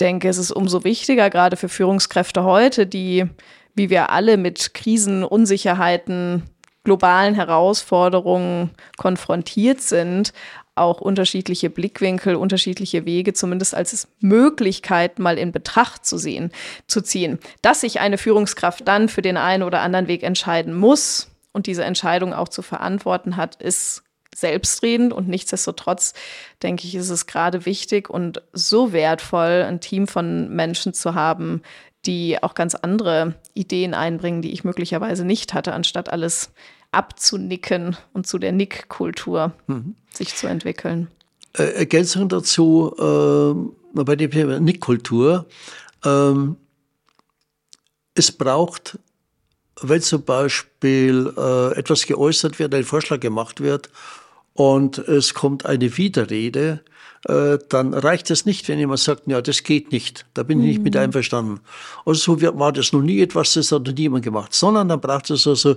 denke, es ist umso wichtiger, gerade für Führungskräfte heute, die, wie wir alle, mit Krisen, Unsicherheiten, globalen Herausforderungen konfrontiert sind, auch unterschiedliche Blickwinkel, unterschiedliche Wege zumindest als Möglichkeit mal in Betracht zu sehen, zu ziehen. Dass sich eine Führungskraft dann für den einen oder anderen Weg entscheiden muss und diese Entscheidung auch zu verantworten hat, ist selbstredend und nichtsdestotrotz denke ich, ist es gerade wichtig und so wertvoll, ein Team von Menschen zu haben, die auch ganz andere Ideen einbringen, die ich möglicherweise nicht hatte, anstatt alles abzunicken und zu der Nickkultur mhm. sich zu entwickeln. Äh, Ergänzung dazu äh, bei dem Thema Nickkultur. Ähm, es braucht, wenn zum Beispiel äh, etwas geäußert wird, ein Vorschlag gemacht wird und es kommt eine Widerrede, äh, dann reicht es nicht, wenn jemand sagt, ja, das geht nicht, da bin ich nicht mit mhm. einverstanden. Also so war das noch nie etwas, das hat noch niemand gemacht, sondern dann braucht es also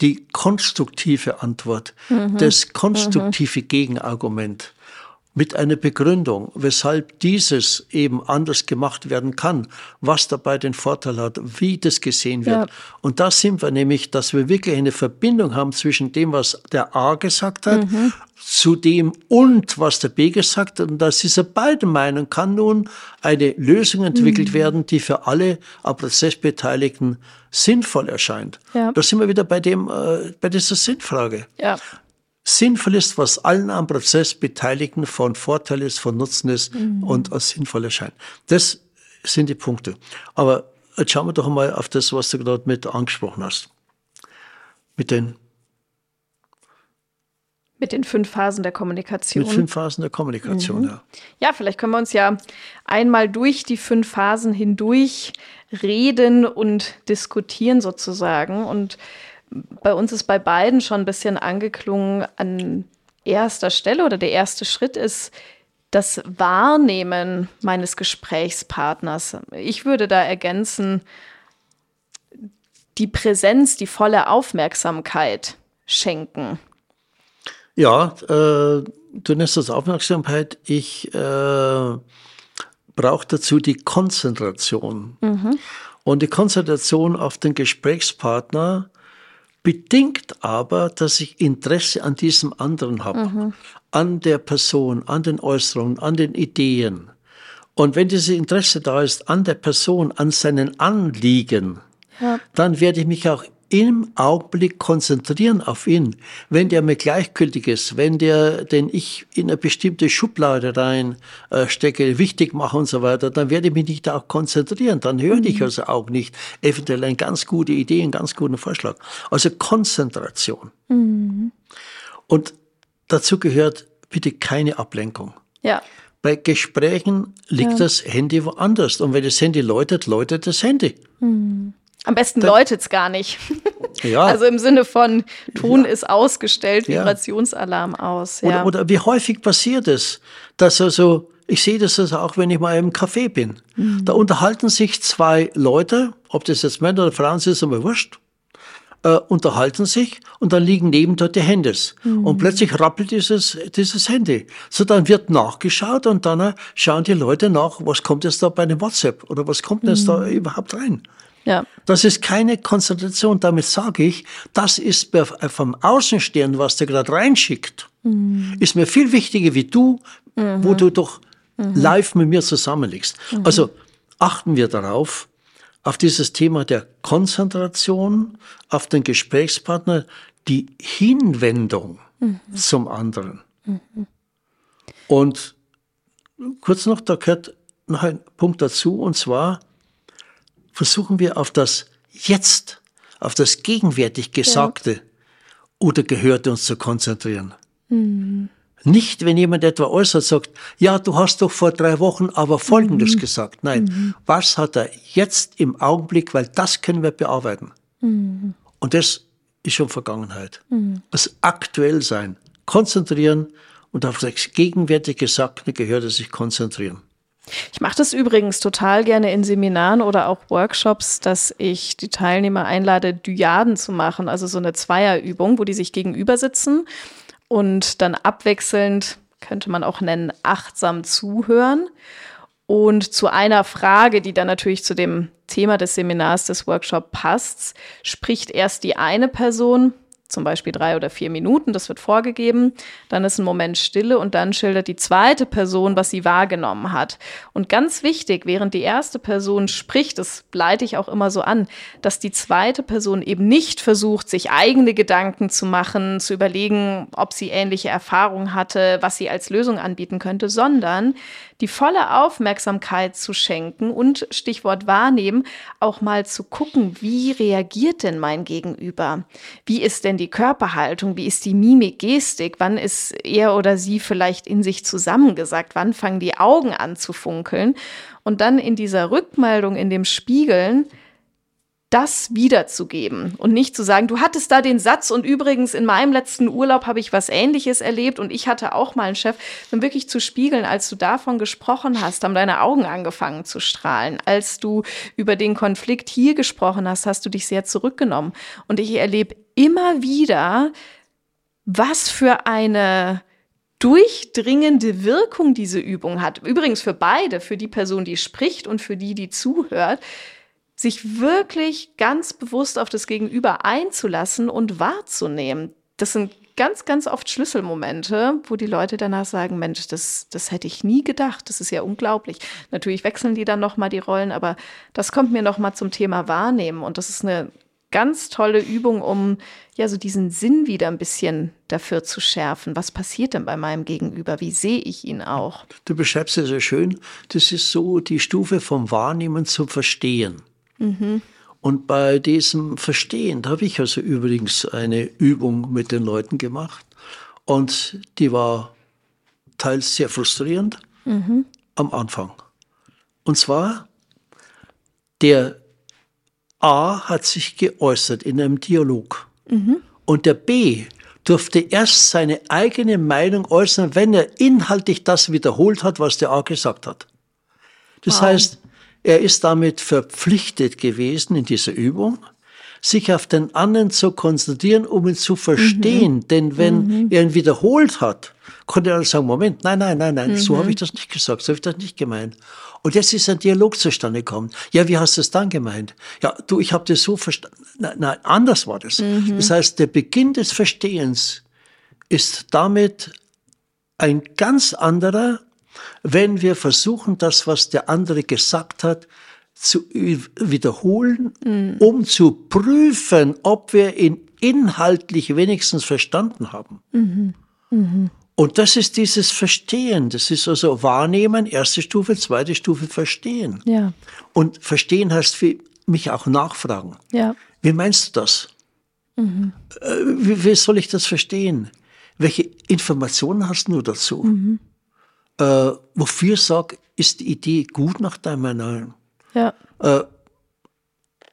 die konstruktive Antwort, mhm. das konstruktive mhm. Gegenargument mit einer Begründung, weshalb dieses eben anders gemacht werden kann, was dabei den Vorteil hat, wie das gesehen wird. Ja. Und da sind wir nämlich, dass wir wirklich eine Verbindung haben zwischen dem, was der A gesagt hat, mhm. zu dem und was der B gesagt hat. Und aus dieser beiden Meinungen kann nun eine Lösung entwickelt mhm. werden, die für alle am Prozess Beteiligten sinnvoll erscheint. Ja. Da sind wir wieder bei dem, äh, bei dieser Sinnfrage. Ja sinnvoll ist, was allen am Prozess Beteiligten von Vorteil ist, von Nutzen ist mhm. und als sinnvoll erscheint. Das sind die Punkte. Aber jetzt schauen wir doch mal auf das, was du gerade mit angesprochen hast. Mit den mit den fünf Phasen der Kommunikation. Mit fünf Phasen der Kommunikation, mhm. ja. Ja, vielleicht können wir uns ja einmal durch die fünf Phasen hindurch reden und diskutieren sozusagen. Und bei uns ist bei beiden schon ein bisschen angeklungen an erster Stelle oder der erste Schritt ist das Wahrnehmen meines Gesprächspartners. Ich würde da ergänzen, die Präsenz, die volle Aufmerksamkeit schenken. Ja, äh, du nennst das Aufmerksamkeit. Ich äh, brauche dazu die Konzentration. Mhm. Und die Konzentration auf den Gesprächspartner bedingt aber, dass ich Interesse an diesem anderen habe, mhm. an der Person, an den Äußerungen, an den Ideen. Und wenn dieses Interesse da ist an der Person, an seinen Anliegen, ja. dann werde ich mich auch im Augenblick konzentrieren auf ihn. Wenn der mir gleichgültig ist, wenn der, den ich in eine bestimmte Schublade rein äh, stecke, wichtig mache und so weiter, dann werde ich mich nicht auch konzentrieren. Dann höre ich mhm. also auch nicht eventuell eine ganz gute Idee, einen ganz guten Vorschlag. Also Konzentration. Mhm. Und dazu gehört bitte keine Ablenkung. Ja. Bei Gesprächen liegt ja. das Handy woanders. Und wenn das Handy läutet, läutet das Handy. Mhm. Am besten läutet es gar nicht. Ja. Also im Sinne von Ton ja. ist ausgestellt, Vibrationsalarm aus. Ja. Oder, oder wie häufig passiert es, dass also, ich sehe das also auch, wenn ich mal im Café bin. Mhm. Da unterhalten sich zwei Leute, ob das jetzt Männer oder Frauen sind, ist immer wurscht äh, unterhalten sich und dann liegen neben dort die Handys. Mhm. Und plötzlich rappelt dieses, dieses Handy. So, dann wird nachgeschaut und dann äh, schauen die Leute nach, was kommt jetzt da bei einem WhatsApp oder was kommt jetzt mhm. da überhaupt rein. Ja. Das ist keine Konzentration. Damit sage ich, das ist äh, vom Außenstehen, was der gerade reinschickt, mhm. ist mir viel wichtiger wie du, wo mhm. du doch mhm. live mit mir zusammenliegst. Mhm. Also achten wir darauf, auf dieses Thema der Konzentration, auf den Gesprächspartner, die Hinwendung mhm. zum anderen. Mhm. Und kurz noch, da gehört noch ein Punkt dazu, und zwar versuchen wir auf das Jetzt, auf das gegenwärtig Gesagte ja. oder Gehörte uns zu konzentrieren. Mhm. Nicht, wenn jemand etwa äußert, sagt, ja, du hast doch vor drei Wochen aber Folgendes mhm. gesagt. Nein, mhm. was hat er jetzt im Augenblick, weil das können wir bearbeiten. Mhm. Und das ist schon Vergangenheit. Mhm. Das aktuell sein, konzentrieren und auf das gegenwärtig Gesagte gehört es sich konzentrieren. Ich mache das übrigens total gerne in Seminaren oder auch Workshops, dass ich die Teilnehmer einlade, Dyaden zu machen, also so eine Zweierübung, wo die sich gegenüber sitzen und dann abwechselnd, könnte man auch nennen, achtsam zuhören. Und zu einer Frage, die dann natürlich zu dem Thema des Seminars, des Workshops passt, spricht erst die eine Person zum Beispiel drei oder vier Minuten, das wird vorgegeben. Dann ist ein Moment Stille und dann schildert die zweite Person, was sie wahrgenommen hat. Und ganz wichtig, während die erste Person spricht, das leite ich auch immer so an, dass die zweite Person eben nicht versucht, sich eigene Gedanken zu machen, zu überlegen, ob sie ähnliche Erfahrungen hatte, was sie als Lösung anbieten könnte, sondern die volle Aufmerksamkeit zu schenken und Stichwort wahrnehmen, auch mal zu gucken, wie reagiert denn mein Gegenüber? Wie ist denn die Körperhaltung? Wie ist die Mimik, Gestik? Wann ist er oder sie vielleicht in sich zusammengesagt? Wann fangen die Augen an zu funkeln? Und dann in dieser Rückmeldung, in dem Spiegeln, das wiederzugeben und nicht zu sagen, du hattest da den Satz und übrigens in meinem letzten Urlaub habe ich was Ähnliches erlebt und ich hatte auch mal einen Chef, dann wirklich zu spiegeln, als du davon gesprochen hast, haben deine Augen angefangen zu strahlen. Als du über den Konflikt hier gesprochen hast, hast du dich sehr zurückgenommen. Und ich erlebe immer wieder, was für eine durchdringende Wirkung diese Übung hat. Übrigens für beide, für die Person, die spricht und für die, die zuhört sich wirklich ganz bewusst auf das Gegenüber einzulassen und wahrzunehmen. Das sind ganz, ganz oft Schlüsselmomente, wo die Leute danach sagen, Mensch, das, das hätte ich nie gedacht, das ist ja unglaublich. Natürlich wechseln die dann nochmal die Rollen, aber das kommt mir nochmal zum Thema Wahrnehmen und das ist eine ganz tolle Übung, um ja so diesen Sinn wieder ein bisschen dafür zu schärfen. Was passiert denn bei meinem Gegenüber? Wie sehe ich ihn auch? Du beschreibst es sehr schön. Das ist so die Stufe vom Wahrnehmen zum Verstehen. Mhm. Und bei diesem Verstehen, da habe ich also übrigens eine Übung mit den Leuten gemacht. Und die war teils sehr frustrierend mhm. am Anfang. Und zwar, der A hat sich geäußert in einem Dialog. Mhm. Und der B durfte erst seine eigene Meinung äußern, wenn er inhaltlich das wiederholt hat, was der A gesagt hat. Das wow. heißt, er ist damit verpflichtet gewesen in dieser Übung, sich auf den anderen zu konzentrieren, um ihn zu verstehen. Mhm. Denn wenn mhm. er ihn wiederholt hat, konnte er sagen, Moment, nein, nein, nein, nein, mhm. so habe ich das nicht gesagt, so habe ich das nicht gemeint. Und jetzt ist ein Dialog zustande gekommen. Ja, wie hast du es dann gemeint? Ja, du, ich habe das so verstanden. Nein, nein, anders war das. Mhm. Das heißt, der Beginn des Verstehens ist damit ein ganz anderer wenn wir versuchen, das, was der andere gesagt hat, zu wiederholen, mhm. um zu prüfen, ob wir ihn inhaltlich wenigstens verstanden haben. Mhm. Mhm. Und das ist dieses Verstehen. Das ist also Wahrnehmen, erste Stufe, zweite Stufe Verstehen. Ja. Und Verstehen heißt für mich auch nachfragen. Ja. Wie meinst du das? Mhm. Äh, wie, wie, soll ich das verstehen? Welche Informationen hast du dazu? Mhm. Äh, wofür sag, ist die Idee gut nach deiner Meinung? Ja. Äh,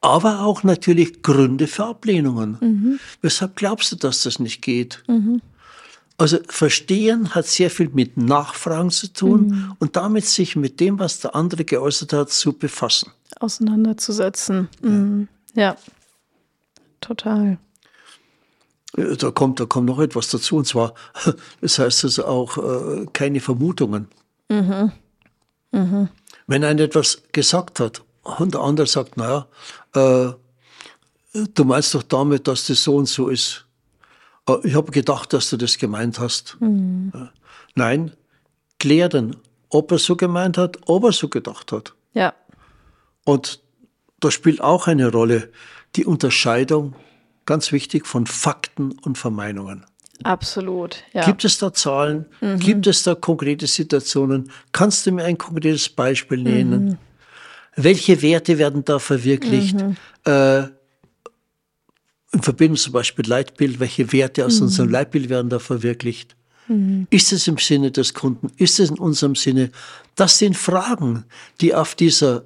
aber auch natürlich Gründe für Ablehnungen. Mhm. Weshalb glaubst du, dass das nicht geht? Mhm. Also verstehen hat sehr viel mit Nachfragen zu tun mhm. und damit sich mit dem, was der andere geäußert hat, zu befassen. Auseinanderzusetzen. Mhm. Ja. ja. total. Da kommt, da kommt noch etwas dazu, und zwar, das heißt also auch äh, keine Vermutungen. Mhm. Mhm. Wenn einer etwas gesagt hat und der andere sagt, naja, äh, du meinst doch damit, dass das so und so ist. Äh, ich habe gedacht, dass du das gemeint hast. Mhm. Nein, klären, ob er so gemeint hat, ob er so gedacht hat. Ja. Und da spielt auch eine Rolle die Unterscheidung, ganz wichtig, von Fakten und Vermeinungen. Absolut. Ja. Gibt es da Zahlen? Mhm. Gibt es da konkrete Situationen? Kannst du mir ein konkretes Beispiel nennen? Mhm. Welche Werte werden da verwirklicht? Mhm. Äh, in Verbindung zum Beispiel Leitbild, welche Werte aus mhm. unserem Leitbild werden da verwirklicht? Mhm. Ist es im Sinne des Kunden? Ist es in unserem Sinne? Das sind Fragen, die auf dieser,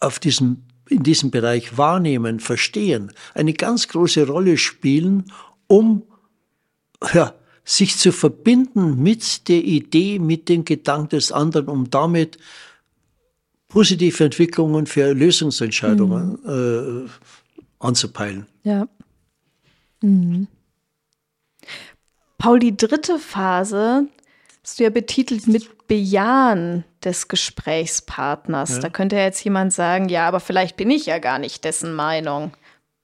auf diesem, in diesem Bereich wahrnehmen, verstehen, eine ganz große Rolle spielen, um ja, sich zu verbinden mit der Idee, mit dem Gedanken des anderen, um damit positive Entwicklungen für Lösungsentscheidungen mhm. äh, anzupeilen. Ja. Mhm. Paul, die dritte Phase hast du ja betitelt mit Bejahen des Gesprächspartners. Ja. Da könnte ja jetzt jemand sagen, ja, aber vielleicht bin ich ja gar nicht dessen Meinung.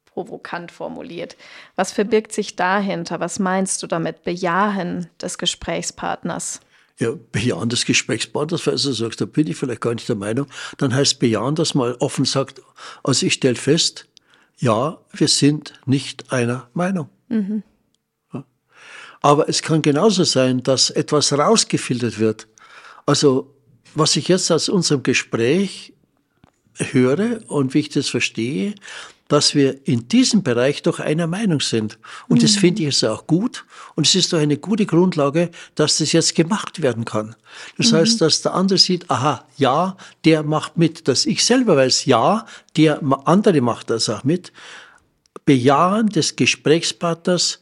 Provokant formuliert. Was verbirgt sich dahinter? Was meinst du damit? Bejahen des Gesprächspartners? Ja, bejahen des Gesprächspartners, weil du sagst, da bin ich vielleicht gar nicht der Meinung. Dann heißt bejahen, dass man offen sagt, also ich stelle fest, ja, wir sind nicht einer Meinung. Mhm. Aber es kann genauso sein, dass etwas rausgefiltert wird. Also, was ich jetzt aus unserem Gespräch höre und wie ich das verstehe, dass wir in diesem Bereich doch einer Meinung sind. Und mhm. das finde ich ist auch gut. Und es ist doch eine gute Grundlage, dass das jetzt gemacht werden kann. Das mhm. heißt, dass der andere sieht, aha, ja, der macht mit. Dass ich selber weiß, ja, der andere macht das auch mit. Bejahen des Gesprächspartners,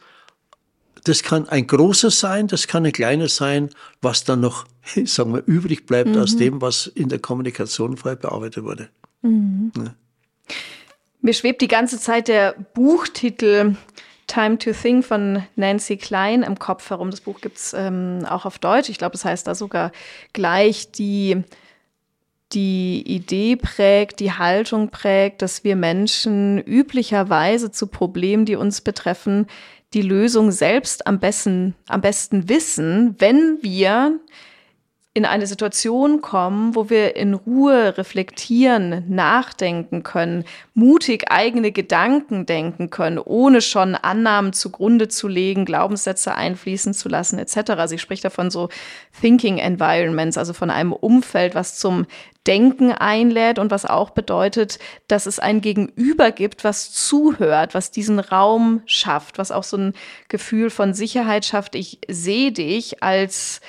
das kann ein großer sein, das kann ein kleiner sein, was dann noch, sagen wir, übrig bleibt mhm. aus dem, was in der Kommunikation vorher bearbeitet wurde. Mhm. Ja. Mir schwebt die ganze Zeit der Buchtitel Time to Think von Nancy Klein im Kopf herum. Das Buch gibt es ähm, auch auf Deutsch. Ich glaube, es das heißt da sogar gleich die die Idee prägt, die Haltung prägt, dass wir Menschen üblicherweise zu Problemen, die uns betreffen, die Lösung selbst am besten, am besten wissen, wenn wir in eine Situation kommen, wo wir in Ruhe reflektieren, nachdenken können, mutig eigene Gedanken denken können, ohne schon Annahmen zugrunde zu legen, Glaubenssätze einfließen zu lassen, etc. Sie spricht davon so Thinking Environments, also von einem Umfeld, was zum Denken einlädt und was auch bedeutet, dass es ein Gegenüber gibt, was zuhört, was diesen Raum schafft, was auch so ein Gefühl von Sicherheit schafft. Ich sehe dich als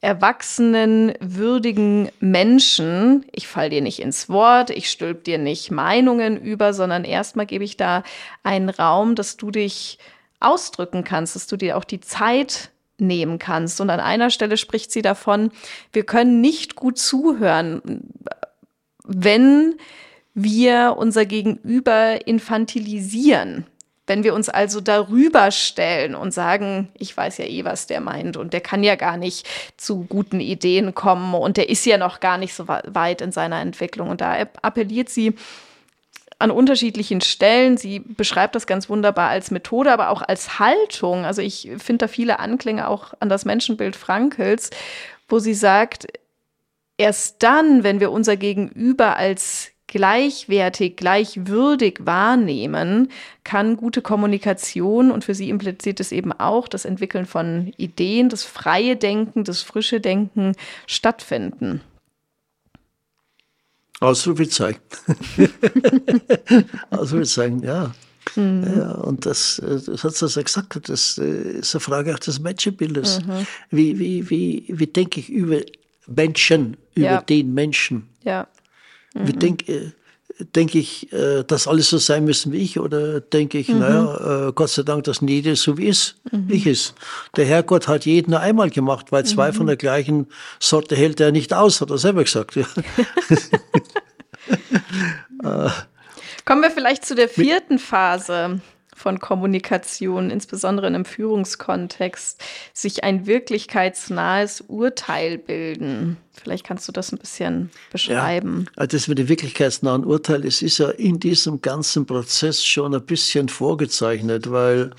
erwachsenen, würdigen Menschen, ich fall dir nicht ins Wort, ich stülp dir nicht Meinungen über, sondern erstmal gebe ich da einen Raum, dass du dich ausdrücken kannst, dass du dir auch die Zeit nehmen kannst. Und an einer Stelle spricht sie davon, wir können nicht gut zuhören, wenn wir unser Gegenüber infantilisieren. Wenn wir uns also darüber stellen und sagen, ich weiß ja eh, was der meint und der kann ja gar nicht zu guten Ideen kommen und der ist ja noch gar nicht so weit in seiner Entwicklung. Und da appelliert sie an unterschiedlichen Stellen. Sie beschreibt das ganz wunderbar als Methode, aber auch als Haltung. Also ich finde da viele Anklänge auch an das Menschenbild Frankels, wo sie sagt, erst dann, wenn wir unser Gegenüber als gleichwertig, gleichwürdig wahrnehmen, kann gute Kommunikation und für sie impliziert es eben auch das Entwickeln von Ideen, das freie Denken, das frische Denken stattfinden. Ausrufezeichen. Ausrufezeichen, ja. Mhm. ja. Und das, äh, das hat sie ja gesagt, das äh, ist eine Frage auch des Menschenbildes. Mhm. Wie, wie, wie, wie denke ich über Menschen, über ja. den Menschen? Ja. Mhm. Wie denke denke ich, äh, dass alles so sein müssen wie ich? Oder denke ich, mhm. naja, Gott sei Dank, dass jeder so wie ist, mhm. ich ist. Der Herrgott hat jeden nur einmal gemacht, weil zwei mhm. von der gleichen Sorte hält er nicht aus, hat er selber gesagt. Ja. Kommen wir vielleicht zu der vierten Phase von Kommunikation, insbesondere in einem Führungskontext, sich ein wirklichkeitsnahes Urteil bilden. Vielleicht kannst du das ein bisschen beschreiben. Ja, also das mit dem wirklichkeitsnahen Urteil, es ist ja in diesem ganzen Prozess schon ein bisschen vorgezeichnet, weil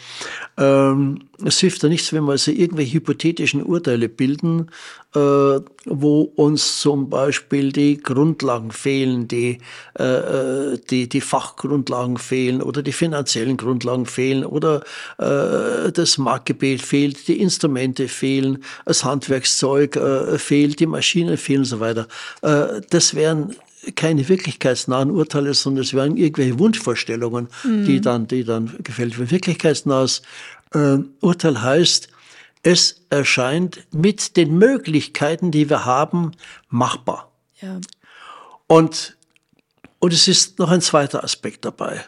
ähm, es hilft ja nichts, wenn wir also irgendwelche hypothetischen Urteile bilden, äh, wo uns zum Beispiel die Grundlagen fehlen, die, äh, äh die, die Fachgrundlagen fehlen oder die finanziellen Grundlagen fehlen oder äh, das Marktgebet fehlt, die Instrumente fehlen, das Handwerkszeug äh, fehlt, die Maschinen Maschinen fehlen und so weiter. Äh, das wären keine wirklichkeitsnahen Urteile, sondern es wären irgendwelche Wunschvorstellungen, mhm. die dann, die dann gefällt werden. Wirklichkeitsnahes äh, Urteil heißt, es erscheint mit den Möglichkeiten, die wir haben, machbar. Ja. Und, und es ist noch ein zweiter Aspekt dabei.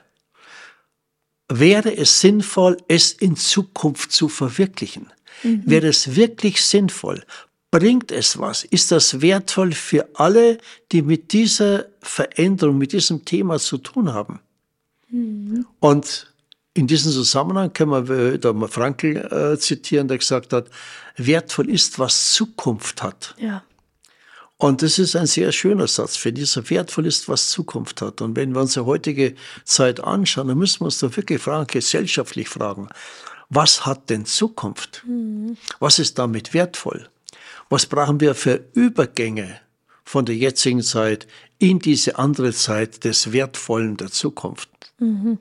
Wäre es sinnvoll, es in Zukunft zu verwirklichen? Mhm. Wäre es wirklich sinnvoll, Bringt es was? Ist das wertvoll für alle, die mit dieser Veränderung, mit diesem Thema zu tun haben? Mhm. Und in diesem Zusammenhang können wir da mal Frankl äh, zitieren, der gesagt hat, wertvoll ist, was Zukunft hat. Ja. Und das ist ein sehr schöner Satz, für dieser wertvoll ist, was Zukunft hat. Und wenn wir unsere heutige Zeit anschauen, dann müssen wir uns doch wirklich fragen, gesellschaftlich fragen, was hat denn Zukunft? Mhm. Was ist damit wertvoll? Was brauchen wir für Übergänge von der jetzigen Zeit in diese andere Zeit des Wertvollen der Zukunft? Mhm.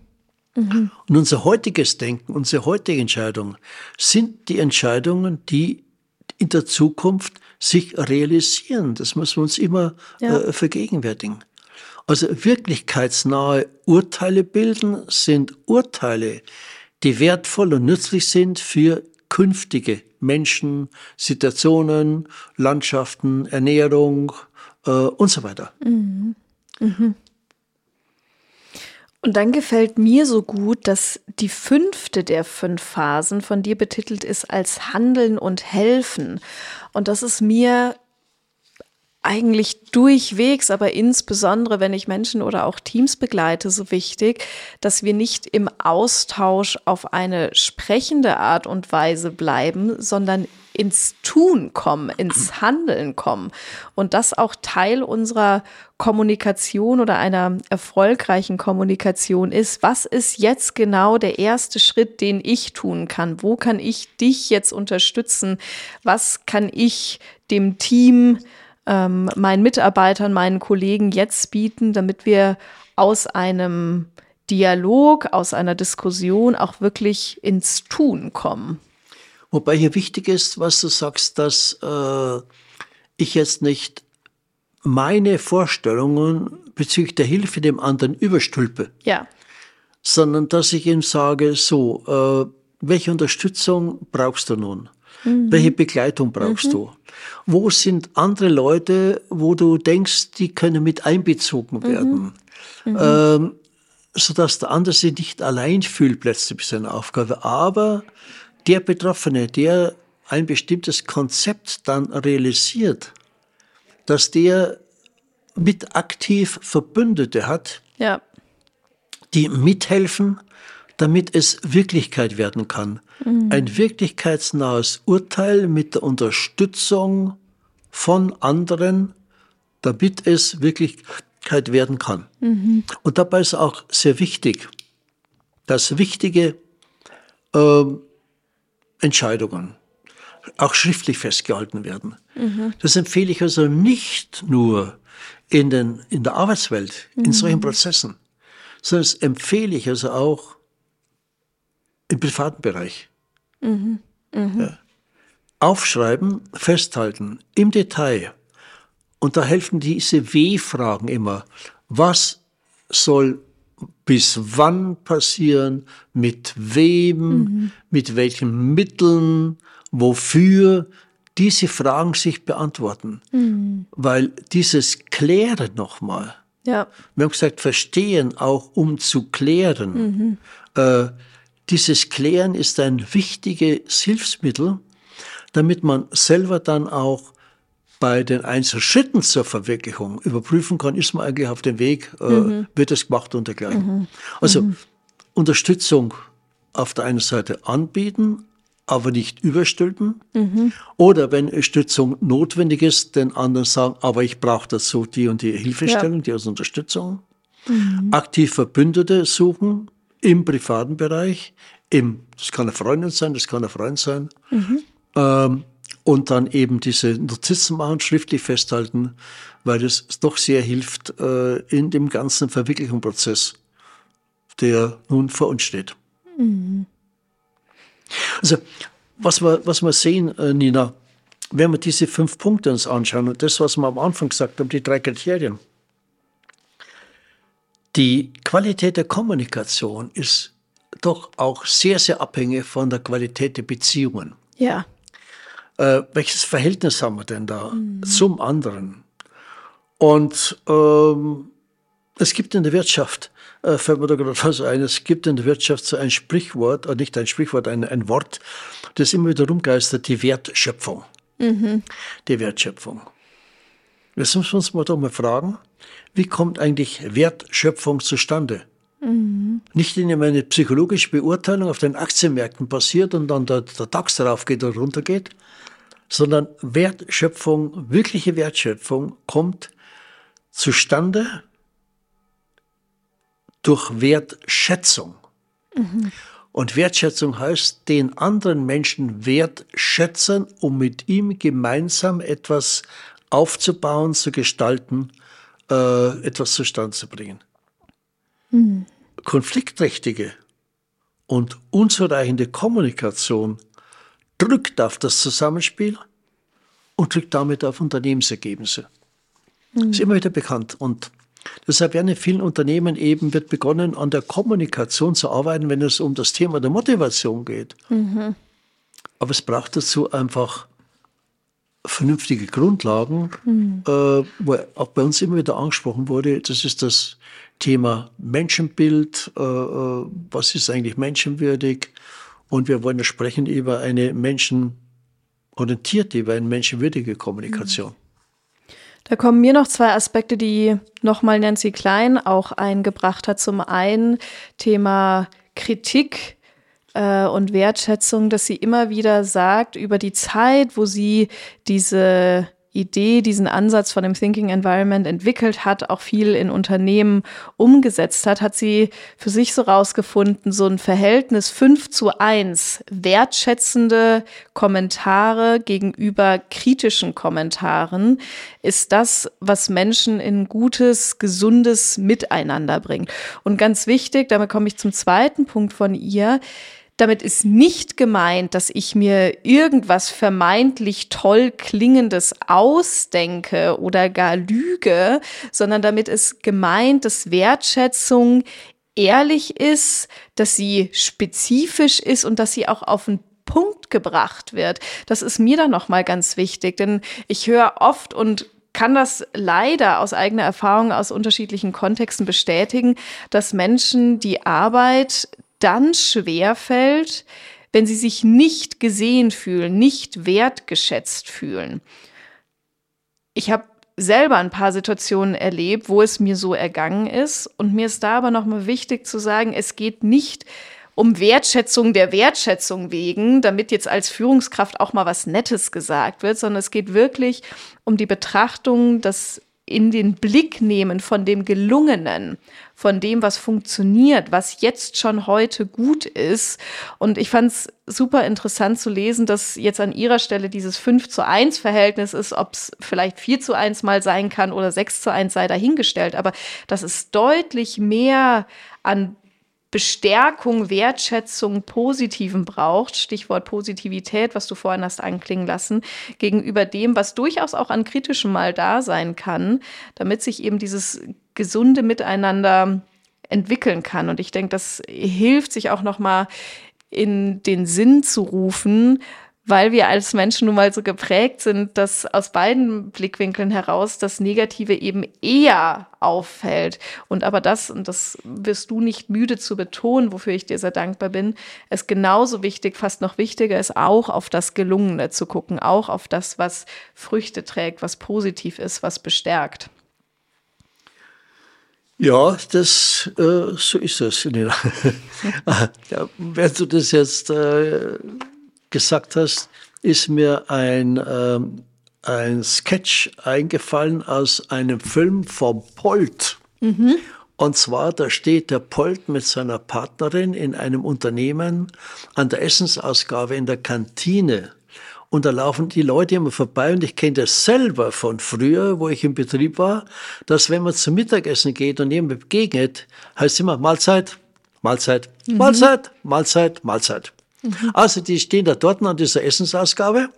Mhm. Und unser heutiges Denken, unsere heutige Entscheidung sind die Entscheidungen, die in der Zukunft sich realisieren. Das müssen wir uns immer ja. äh, vergegenwärtigen. Also wirklichkeitsnahe Urteile bilden sind Urteile, die wertvoll und nützlich sind für künftige Menschen, Situationen, Landschaften, Ernährung äh, und so weiter. Mhm. Mhm. Und dann gefällt mir so gut, dass die fünfte der fünf Phasen von dir betitelt ist als Handeln und Helfen. Und das ist mir eigentlich durchwegs, aber insbesondere, wenn ich Menschen oder auch Teams begleite, so wichtig, dass wir nicht im Austausch auf eine sprechende Art und Weise bleiben, sondern ins Tun kommen, ins Handeln kommen. Und das auch Teil unserer Kommunikation oder einer erfolgreichen Kommunikation ist. Was ist jetzt genau der erste Schritt, den ich tun kann? Wo kann ich dich jetzt unterstützen? Was kann ich dem Team ähm, meinen Mitarbeitern, meinen Kollegen jetzt bieten, damit wir aus einem Dialog, aus einer Diskussion auch wirklich ins Tun kommen. Wobei hier wichtig ist, was du sagst, dass äh, ich jetzt nicht meine Vorstellungen bezüglich der Hilfe dem anderen überstülpe. Ja. Sondern dass ich ihm sage, so, äh, welche Unterstützung brauchst du nun? Mhm. Welche Begleitung brauchst mhm. du? Wo sind andere Leute, wo du denkst, die können mit einbezogen mhm. werden? Mhm. Ähm, sodass der andere sich nicht allein fühlt plötzlich mit seiner Aufgabe. Aber der Betroffene, der ein bestimmtes Konzept dann realisiert, dass der mit aktiv Verbündete hat, ja. die mithelfen, damit es Wirklichkeit werden kann. Mhm. Ein wirklichkeitsnahes Urteil mit der Unterstützung von anderen, damit es Wirklichkeit werden kann. Mhm. Und dabei ist auch sehr wichtig, dass wichtige äh, Entscheidungen, auch schriftlich festgehalten werden. Mhm. Das empfehle ich also nicht nur in, den, in der Arbeitswelt, in mhm. solchen Prozessen, sondern das empfehle ich also auch im privaten Bereich. Mhm. Mhm. Ja. Aufschreiben, festhalten, im Detail. Und da helfen diese W-Fragen immer. Was soll bis wann passieren, mit wem, mhm. mit welchen Mitteln, wofür, diese Fragen sich beantworten. Mhm. Weil dieses Klären nochmal, ja. wir haben gesagt, verstehen auch um zu klären. Mhm. Äh, dieses Klären ist ein wichtiges Hilfsmittel, damit man selber dann auch bei den einzelnen Schritten zur Verwirklichung überprüfen kann, ist man eigentlich auf dem Weg, äh, mhm. wird es gemacht und dergleichen. Mhm. Also mhm. Unterstützung auf der einen Seite anbieten, aber nicht überstülpen. Mhm. Oder wenn Unterstützung notwendig ist, den anderen sagen, aber ich brauche dazu die und die Hilfestellung, ja. die als Unterstützung. Mhm. Aktiv Verbündete suchen im privaten Bereich, im, das kann eine Freundin sein, das kann ein Freund sein. Mhm. Ähm, und dann eben diese Notizen machen, schriftlich festhalten, weil das doch sehr hilft äh, in dem ganzen Verwirklichungsprozess, der nun vor uns steht. Mhm. Also, was wir, was wir sehen, äh, Nina, wenn wir diese fünf Punkte uns anschauen und das, was wir am Anfang gesagt haben, die drei Kriterien. Die Qualität der Kommunikation ist doch auch sehr, sehr abhängig von der Qualität der Beziehungen. Ja äh, welches Verhältnis haben wir denn da mhm. zum anderen? Und ähm, es gibt in der Wirtschaft, äh, fällt mir da gerade was ein, es gibt in der Wirtschaft so ein Sprichwort, oder äh, nicht ein Sprichwort, ein, ein Wort, das immer wieder rumgeistert, die Wertschöpfung. Mhm. Die Wertschöpfung. Jetzt müssen wir uns mal doch mal fragen, wie kommt eigentlich Wertschöpfung zustande? Mhm. Nicht indem eine psychologische Beurteilung auf den Aktienmärkten passiert und dann der, der DAX darauf geht oder runter geht, sondern Wertschöpfung, wirkliche Wertschöpfung kommt zustande durch Wertschätzung. Mhm. Und Wertschätzung heißt, den anderen Menschen wertschätzen, um mit ihm gemeinsam etwas aufzubauen, zu gestalten, äh, etwas zustande zu bringen. Mhm. Konfliktträchtige und unzureichende Kommunikation drückt auf das Zusammenspiel und drückt damit auf Unternehmensergebnisse. Mhm. Das ist immer wieder bekannt. Und deshalb werden in vielen Unternehmen eben wird begonnen, an der Kommunikation zu arbeiten, wenn es um das Thema der Motivation geht. Mhm. Aber es braucht dazu einfach vernünftige Grundlagen, mhm. äh, wo auch bei uns immer wieder angesprochen wurde, das ist das Thema Menschenbild, äh, äh was ist eigentlich menschenwürdig, und wir wollen sprechen über eine menschenorientierte, über eine menschenwürdige Kommunikation. Da kommen mir noch zwei Aspekte, die nochmal Nancy Klein auch eingebracht hat. Zum einen Thema Kritik äh, und Wertschätzung, dass sie immer wieder sagt, über die Zeit, wo sie diese Idee, diesen Ansatz von dem Thinking Environment entwickelt hat, auch viel in Unternehmen umgesetzt hat, hat sie für sich so rausgefunden, so ein Verhältnis 5 zu 1, wertschätzende Kommentare gegenüber kritischen Kommentaren, ist das, was Menschen in gutes, gesundes Miteinander bringt. Und ganz wichtig, damit komme ich zum zweiten Punkt von ihr, damit ist nicht gemeint, dass ich mir irgendwas vermeintlich toll klingendes ausdenke oder gar lüge, sondern damit ist gemeint, dass Wertschätzung ehrlich ist, dass sie spezifisch ist und dass sie auch auf den Punkt gebracht wird. Das ist mir dann nochmal ganz wichtig, denn ich höre oft und kann das leider aus eigener Erfahrung aus unterschiedlichen Kontexten bestätigen, dass Menschen die Arbeit dann schwer fällt, wenn sie sich nicht gesehen fühlen, nicht wertgeschätzt fühlen. Ich habe selber ein paar Situationen erlebt, wo es mir so ergangen ist. Und mir ist da aber nochmal wichtig zu sagen, es geht nicht um Wertschätzung der Wertschätzung wegen, damit jetzt als Führungskraft auch mal was Nettes gesagt wird, sondern es geht wirklich um die Betrachtung, dass in den Blick nehmen von dem Gelungenen, von dem, was funktioniert, was jetzt schon heute gut ist. Und ich fand es super interessant zu lesen, dass jetzt an ihrer Stelle dieses 5 zu 1 Verhältnis ist, ob es vielleicht 4 zu 1 mal sein kann oder 6 zu 1 sei dahingestellt. Aber dass es deutlich mehr an Bestärkung, Wertschätzung, Positiven braucht, Stichwort Positivität, was du vorhin hast anklingen lassen, gegenüber dem, was durchaus auch an kritischem mal da sein kann, damit sich eben dieses gesunde Miteinander entwickeln kann. Und ich denke, das hilft sich auch nochmal in den Sinn zu rufen, weil wir als Menschen nun mal so geprägt sind, dass aus beiden Blickwinkeln heraus das Negative eben eher auffällt. Und aber das, und das wirst du nicht müde zu betonen, wofür ich dir sehr dankbar bin, es genauso wichtig, fast noch wichtiger ist, auch auf das Gelungene zu gucken, auch auf das, was Früchte trägt, was positiv ist, was bestärkt. Ja, das äh, so ist es. wenn du das jetzt äh, gesagt hast, ist mir ein, äh, ein Sketch eingefallen aus einem Film von Polt. Mhm. Und zwar, da steht der Polt mit seiner Partnerin in einem Unternehmen an der Essensausgabe in der Kantine. Und da laufen die Leute immer vorbei und ich kenne das selber von früher, wo ich im Betrieb war, dass wenn man zum Mittagessen geht und jemand begegnet, heißt immer Mahlzeit, Mahlzeit, mhm. Mahlzeit, Mahlzeit, Mahlzeit. Mhm. Also die stehen da dort an dieser Essensausgabe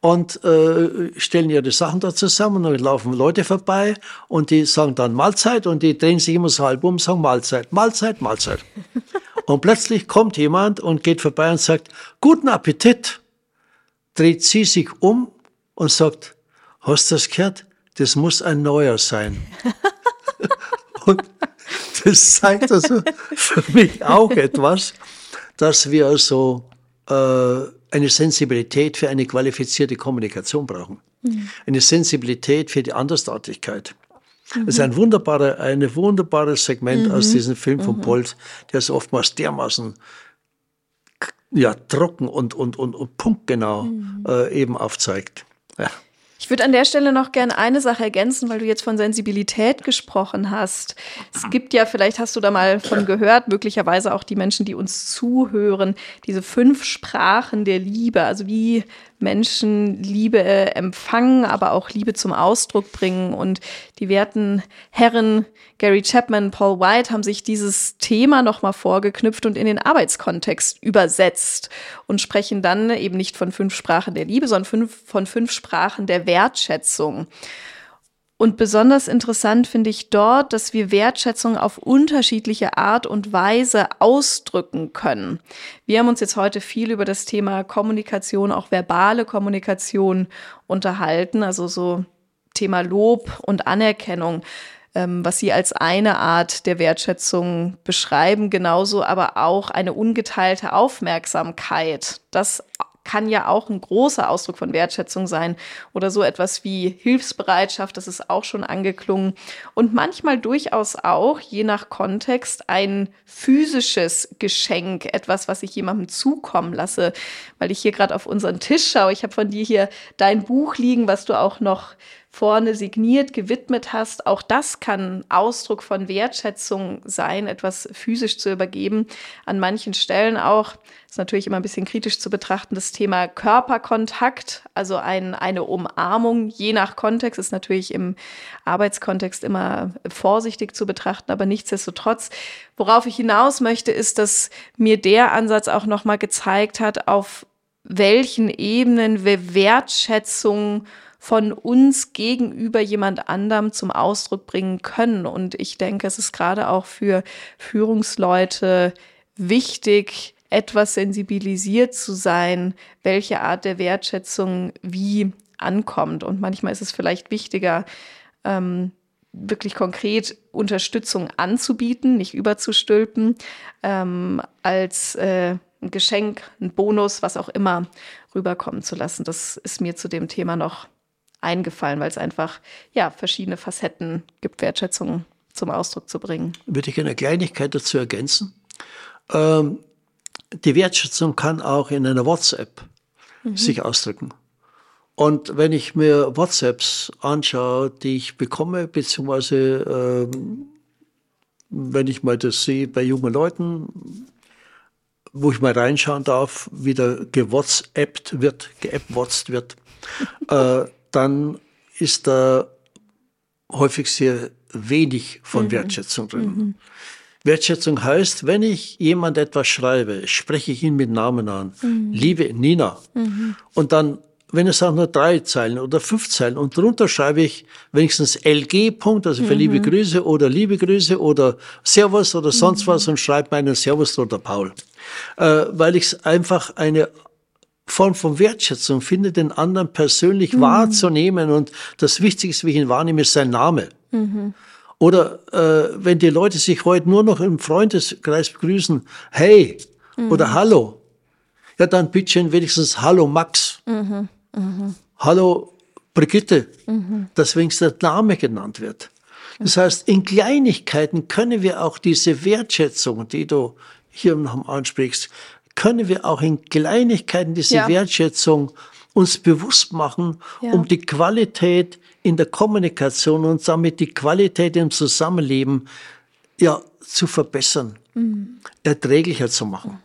und äh, stellen ihre Sachen da zusammen und dann laufen Leute vorbei und die sagen dann Mahlzeit und die drehen sich immer so halb um sagen Mahlzeit, Mahlzeit, Mahlzeit. und plötzlich kommt jemand und geht vorbei und sagt, guten Appetit, dreht sie sich um und sagt, hast du das gehört? Das muss ein neuer sein. und das zeigt also für mich auch etwas, dass wir also äh, eine Sensibilität für eine qualifizierte Kommunikation brauchen. Mhm. Eine Sensibilität für die Andersartigkeit. Mhm. Das ist ein wunderbarer, ein wunderbares Segment mhm. aus diesem Film von mhm. Polt, der es oftmals dermaßen ja, trocken und, und, und, und punktgenau mhm. äh, eben aufzeigt. Ja. Ich würde an der Stelle noch gerne eine Sache ergänzen, weil du jetzt von Sensibilität gesprochen hast. Es gibt ja, vielleicht hast du da mal von gehört, möglicherweise auch die Menschen, die uns zuhören, diese fünf Sprachen der Liebe, also wie Menschen Liebe empfangen, aber auch Liebe zum Ausdruck bringen. Und die werten Herren Gary Chapman, Paul White haben sich dieses Thema nochmal vorgeknüpft und in den Arbeitskontext übersetzt und sprechen dann eben nicht von fünf Sprachen der Liebe, sondern fünf, von fünf Sprachen der Wertschätzung. Und besonders interessant finde ich dort, dass wir Wertschätzung auf unterschiedliche Art und Weise ausdrücken können. Wir haben uns jetzt heute viel über das Thema Kommunikation, auch verbale Kommunikation unterhalten, also so Thema Lob und Anerkennung, ähm, was Sie als eine Art der Wertschätzung beschreiben, genauso aber auch eine ungeteilte Aufmerksamkeit. Das kann ja auch ein großer Ausdruck von Wertschätzung sein oder so etwas wie Hilfsbereitschaft, das ist auch schon angeklungen und manchmal durchaus auch, je nach Kontext, ein physisches Geschenk, etwas, was ich jemandem zukommen lasse, weil ich hier gerade auf unseren Tisch schaue. Ich habe von dir hier dein Buch liegen, was du auch noch vorne signiert, gewidmet hast. Auch das kann Ausdruck von Wertschätzung sein, etwas physisch zu übergeben. An manchen Stellen auch, ist natürlich immer ein bisschen kritisch zu betrachten, das Thema Körperkontakt, also ein, eine Umarmung, je nach Kontext, ist natürlich im Arbeitskontext immer vorsichtig zu betrachten, aber nichtsdestotrotz, worauf ich hinaus möchte, ist, dass mir der Ansatz auch nochmal gezeigt hat, auf welchen Ebenen wir Wertschätzung von uns gegenüber jemand anderem zum Ausdruck bringen können. Und ich denke, es ist gerade auch für Führungsleute wichtig, etwas sensibilisiert zu sein, welche Art der Wertschätzung wie ankommt. Und manchmal ist es vielleicht wichtiger, ähm, wirklich konkret Unterstützung anzubieten, nicht überzustülpen, ähm, als äh, ein Geschenk, ein Bonus, was auch immer rüberkommen zu lassen. Das ist mir zu dem Thema noch eingefallen, weil es einfach ja verschiedene Facetten gibt, Wertschätzung zum Ausdruck zu bringen. Würde ich eine Kleinigkeit dazu ergänzen? Ähm, die Wertschätzung kann auch in einer WhatsApp mhm. sich ausdrücken. Und wenn ich mir WhatsApps anschaue, die ich bekomme, beziehungsweise ähm, wenn ich mal das sehe bei jungen Leuten, wo ich mal reinschauen darf, wie da gewhatsappt wird, geappwatzt wird, äh, dann ist da häufig sehr wenig von mhm. Wertschätzung drin. Mhm. Wertschätzung heißt, wenn ich jemand etwas schreibe, spreche ich ihn mit Namen an. Mhm. Liebe Nina. Mhm. Und dann, wenn es auch nur drei Zeilen oder fünf Zeilen und drunter schreibe ich wenigstens LG Punkt, also für mhm. liebe Grüße oder liebe Grüße oder Servus oder sonst mhm. was und schreibe meinen Servus oder Paul. Äh, weil ich es einfach eine Form von Wertschätzung finde, den anderen persönlich mhm. wahrzunehmen und das Wichtigste, wie ich ihn wahrnehme, ist sein Name. Mhm. Oder äh, wenn die Leute sich heute nur noch im Freundeskreis begrüßen, hey mhm. oder hallo, ja dann bitte wenigstens hallo Max, mhm. Mhm. hallo Brigitte, mhm. dass wenigstens der Name genannt wird. Das heißt, in Kleinigkeiten können wir auch diese Wertschätzung, die du hier noch ansprichst, können wir auch in Kleinigkeiten diese ja. Wertschätzung uns bewusst machen, ja. um die Qualität in der Kommunikation und damit die Qualität im Zusammenleben ja zu verbessern, mhm. erträglicher zu machen.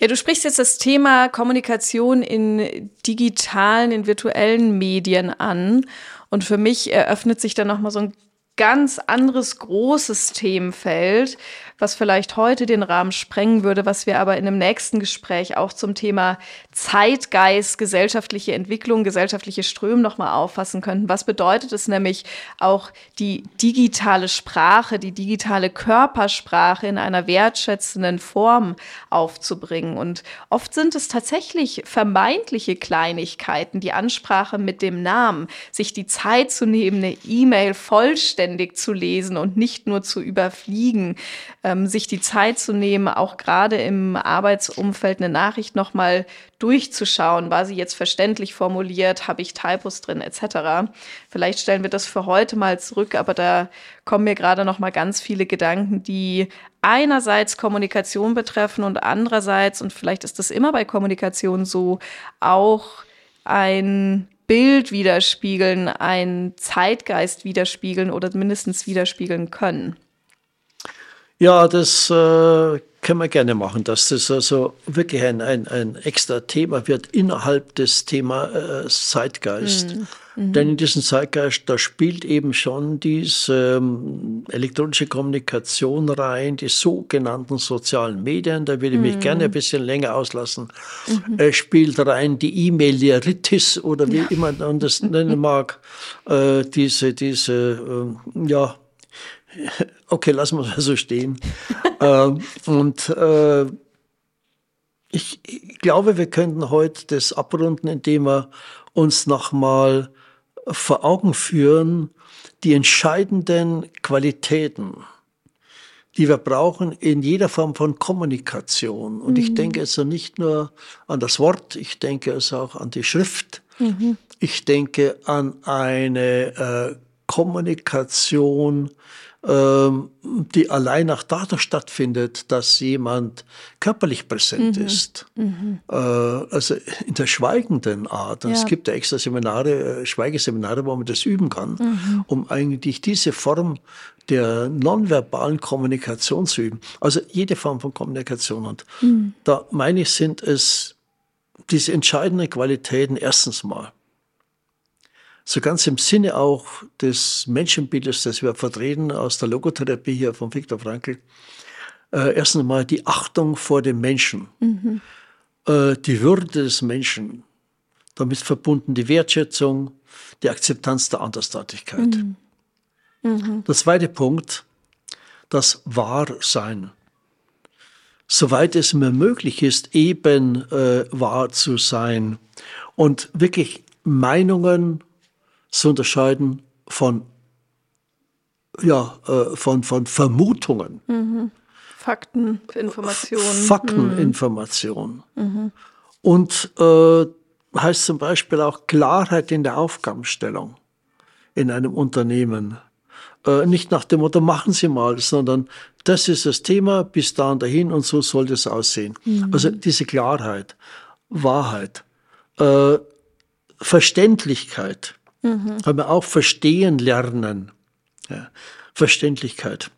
Ja, du sprichst jetzt das Thema Kommunikation in digitalen, in virtuellen Medien an. Und für mich eröffnet sich dann nochmal so ein ganz anderes großes Themenfeld, was vielleicht heute den Rahmen sprengen würde, was wir aber in einem nächsten Gespräch auch zum Thema Zeitgeist, gesellschaftliche Entwicklung, gesellschaftliche Ströme nochmal auffassen könnten. Was bedeutet es nämlich auch die digitale Sprache, die digitale Körpersprache in einer wertschätzenden Form aufzubringen? Und oft sind es tatsächlich vermeintliche Kleinigkeiten, die Ansprache mit dem Namen, sich die Zeit zu nehmen, eine E-Mail vollständig zu lesen und nicht nur zu überfliegen, ähm, sich die Zeit zu nehmen, auch gerade im Arbeitsumfeld eine Nachricht nochmal durchzuschauen. War sie jetzt verständlich formuliert? Habe ich Typos drin etc.? Vielleicht stellen wir das für heute mal zurück, aber da kommen mir gerade noch mal ganz viele Gedanken, die einerseits Kommunikation betreffen und andererseits, und vielleicht ist das immer bei Kommunikation so, auch ein Bild widerspiegeln, ein Zeitgeist widerspiegeln oder mindestens widerspiegeln können. Ja, das äh, können wir gerne machen, dass das also wirklich ein, ein, ein extra Thema wird innerhalb des Thema äh, Zeitgeist. Mhm. Mhm. Denn in diesem Zeitgeist, da spielt eben schon diese ähm, elektronische Kommunikation rein, die sogenannten sozialen Medien, da würde ich mich mhm. gerne ein bisschen länger auslassen. Mhm. Äh, spielt rein die E-Mail-Lieritis oder wie ja. immer man das nennen mag, äh, diese, diese, äh, ja, Okay, lassen wir es so stehen. ähm, und äh, ich, ich, glaube, wir könnten heute das abrunden, indem wir uns nochmal vor Augen führen, die entscheidenden Qualitäten, die wir brauchen in jeder Form von Kommunikation. Und mhm. ich denke also nicht nur an das Wort, ich denke also auch an die Schrift. Mhm. Ich denke an eine äh, Kommunikation, die allein auch dadurch stattfindet, dass jemand körperlich präsent mhm. ist. Mhm. Äh, also in der schweigenden Art. Ja. es gibt ja extra Seminare, äh, Schweigeseminare, wo man das üben kann, mhm. um eigentlich diese Form der nonverbalen Kommunikation zu üben. Also jede Form von Kommunikation. Und mhm. da meine ich, sind es diese entscheidenden Qualitäten erstens mal so ganz im Sinne auch des Menschenbildes, das wir vertreten aus der Logotherapie hier von Viktor Frankl, äh, erst einmal die Achtung vor dem Menschen, mhm. äh, die Würde des Menschen, damit verbunden die Wertschätzung, die Akzeptanz der Andersartigkeit. Mhm. Mhm. Der zweite Punkt, das Wahrsein. Soweit es mir möglich ist, eben äh, wahr zu sein und wirklich Meinungen zu unterscheiden von, ja, äh, von, von Vermutungen. Mhm. Fakten, Informationen. Fakteninformation. Mhm. Und äh, heißt zum Beispiel auch Klarheit in der Aufgabenstellung in einem Unternehmen. Äh, nicht nach dem Motto, machen Sie mal, sondern das ist das Thema, bis dahin dahin und so soll das aussehen. Mhm. Also diese Klarheit, Wahrheit. Äh, Verständlichkeit. Mhm. Haben wir auch verstehen lernen. Ja. Verständlichkeit.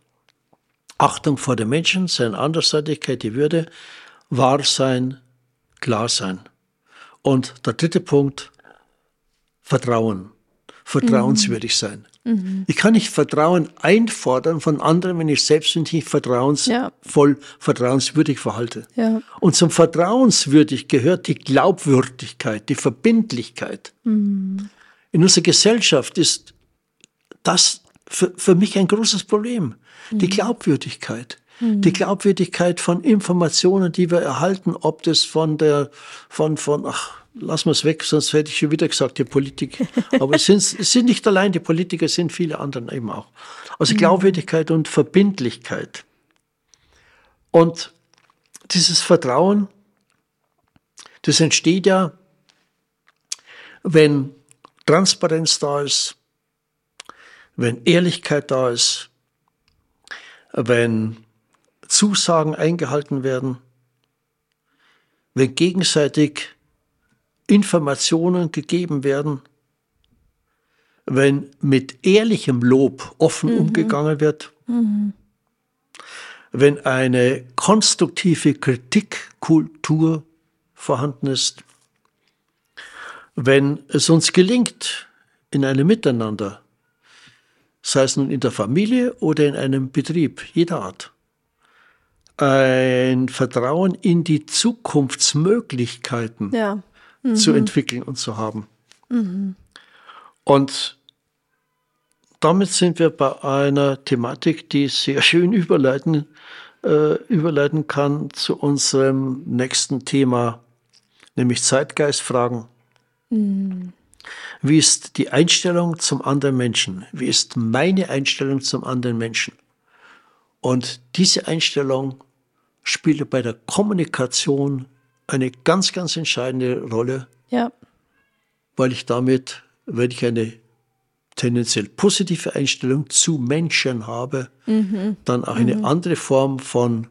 Achtung vor den Menschen, seine Andersseitigkeit, die Würde, Wahrsein, Klarsein. Und der dritte Punkt, Vertrauen. Vertrauenswürdig mhm. sein. Mhm. Ich kann nicht Vertrauen einfordern von anderen, wenn ich selbst mich nicht vertrauensvoll, ja. vertrauenswürdig verhalte. Ja. Und zum Vertrauenswürdig gehört die Glaubwürdigkeit, die Verbindlichkeit. Mhm. In unserer Gesellschaft ist das für, für mich ein großes Problem. Die mhm. Glaubwürdigkeit. Mhm. Die Glaubwürdigkeit von Informationen, die wir erhalten, ob das von der, von, von, ach, lassen wir es weg, sonst hätte ich schon wieder gesagt, die Politik. Aber es sind, es sind nicht allein die Politiker, es sind viele andere eben auch. Also mhm. Glaubwürdigkeit und Verbindlichkeit. Und dieses Vertrauen, das entsteht ja, wenn Transparenz da ist, wenn Ehrlichkeit da ist, wenn Zusagen eingehalten werden, wenn gegenseitig Informationen gegeben werden, wenn mit ehrlichem Lob offen mhm. umgegangen wird, mhm. wenn eine konstruktive Kritikkultur vorhanden ist, wenn es uns gelingt, in einem Miteinander, sei es nun in der Familie oder in einem Betrieb jeder Art, ein Vertrauen in die Zukunftsmöglichkeiten ja mhm. zu entwickeln und zu haben. Mhm. Und damit sind wir bei einer Thematik, die sehr schön überleiten, äh, überleiten kann zu unserem nächsten Thema, nämlich Zeitgeistfragen. Mhm. Wie ist die Einstellung zum anderen Menschen? Wie ist meine Einstellung zum anderen Menschen? Und diese Einstellung spielt bei der Kommunikation eine ganz, ganz entscheidende Rolle. Ja. Weil ich damit, wenn ich eine tendenziell positive Einstellung zu Menschen habe, mhm. dann auch eine mhm. andere Form von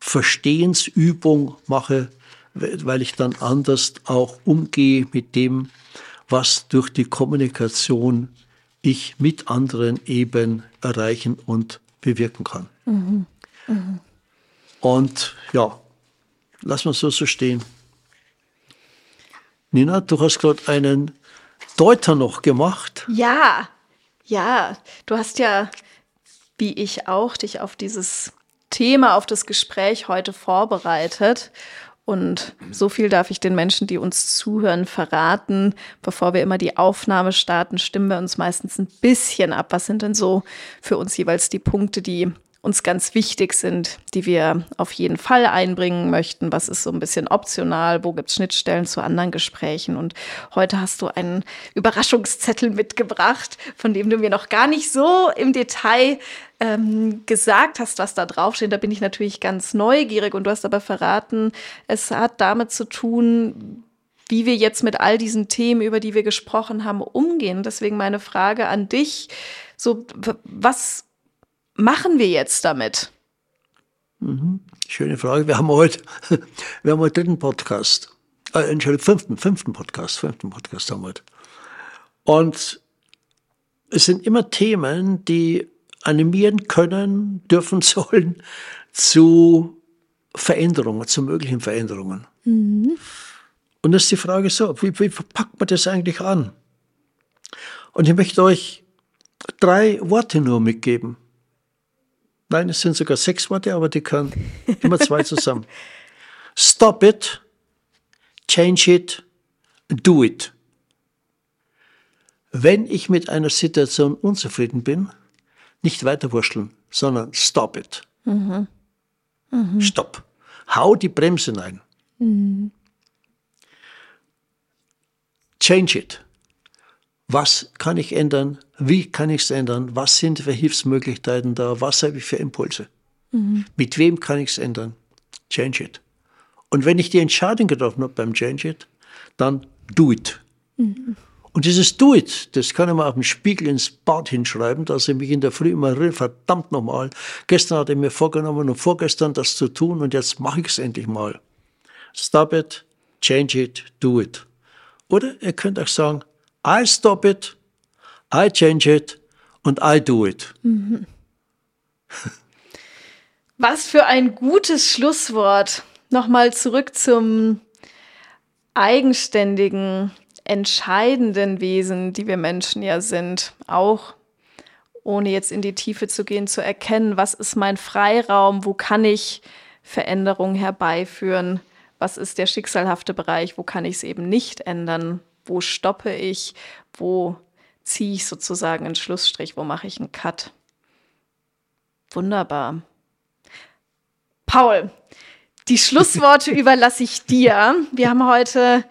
Verstehensübung mache, weil ich dann anders auch umgehe mit dem, was durch die Kommunikation ich mit anderen eben erreichen und bewirken kann. Mhm. Mhm. Und ja, Lass mal so, so stehen. Nina, du hast gerade einen Deuter noch gemacht. Ja, ja. Du hast ja, wie ich auch, dich auf dieses Thema, auf das Gespräch heute vorbereitet. Und so viel darf ich den Menschen, die uns zuhören, verraten. Bevor wir immer die Aufnahme starten, stimmen wir uns meistens ein bisschen ab. Was sind denn so für uns jeweils die Punkte, die uns ganz wichtig sind, die wir auf jeden Fall einbringen möchten. Was ist so ein bisschen optional? Wo gibt es Schnittstellen zu anderen Gesprächen? Und heute hast du einen Überraschungszettel mitgebracht, von dem du mir noch gar nicht so im Detail ähm, gesagt hast, was da draufsteht. Da bin ich natürlich ganz neugierig. Und du hast aber verraten, es hat damit zu tun, wie wir jetzt mit all diesen Themen, über die wir gesprochen haben, umgehen. Deswegen meine Frage an dich. So, was machen wir jetzt damit? Mhm. Schöne Frage. Wir haben heute, wir haben heute dritten Podcast. Äh, Entschuldigung, fünften, fünften Podcast, fünften Podcast haben wir heute. Und es sind immer Themen, die animieren können, dürfen, sollen zu Veränderungen, zu möglichen Veränderungen. Mhm. Und das ist die Frage so, wie, wie packt man das eigentlich an? Und ich möchte euch drei Worte nur mitgeben. Nein, es sind sogar sechs Worte, aber die können immer zwei zusammen. Stop it, change it, do it. Wenn ich mit einer Situation unzufrieden bin, nicht weiter wurschteln, sondern stop it. Mhm. Mhm. Stopp. Hau die Bremse rein. Mhm. Change it. Was kann ich ändern? Wie kann ich es ändern? Was sind für Hilfsmöglichkeiten da? Was habe ich für Impulse? Mhm. Mit wem kann ich es ändern? Change it. Und wenn ich die Entscheidung getroffen habe beim Change it, dann do it. Mhm. Und dieses Do it, das kann ich mal auf dem Spiegel ins Bad hinschreiben, dass ich mich in der Früh immer erinnere, verdammt nochmal. Gestern hatte ich mir vorgenommen und vorgestern das zu tun und jetzt mache ich es endlich mal. Stop it, change it, do it. Oder ihr könnt auch sagen, I stop it, I change it und I do it. Was für ein gutes Schlusswort. Nochmal zurück zum eigenständigen, entscheidenden Wesen, die wir Menschen ja sind. Auch ohne jetzt in die Tiefe zu gehen, zu erkennen, was ist mein Freiraum, wo kann ich Veränderungen herbeiführen, was ist der schicksalhafte Bereich, wo kann ich es eben nicht ändern, wo stoppe ich, wo ziehe ich sozusagen einen Schlussstrich, wo mache ich einen Cut. Wunderbar. Paul, die Schlussworte überlasse ich dir. Wir haben heute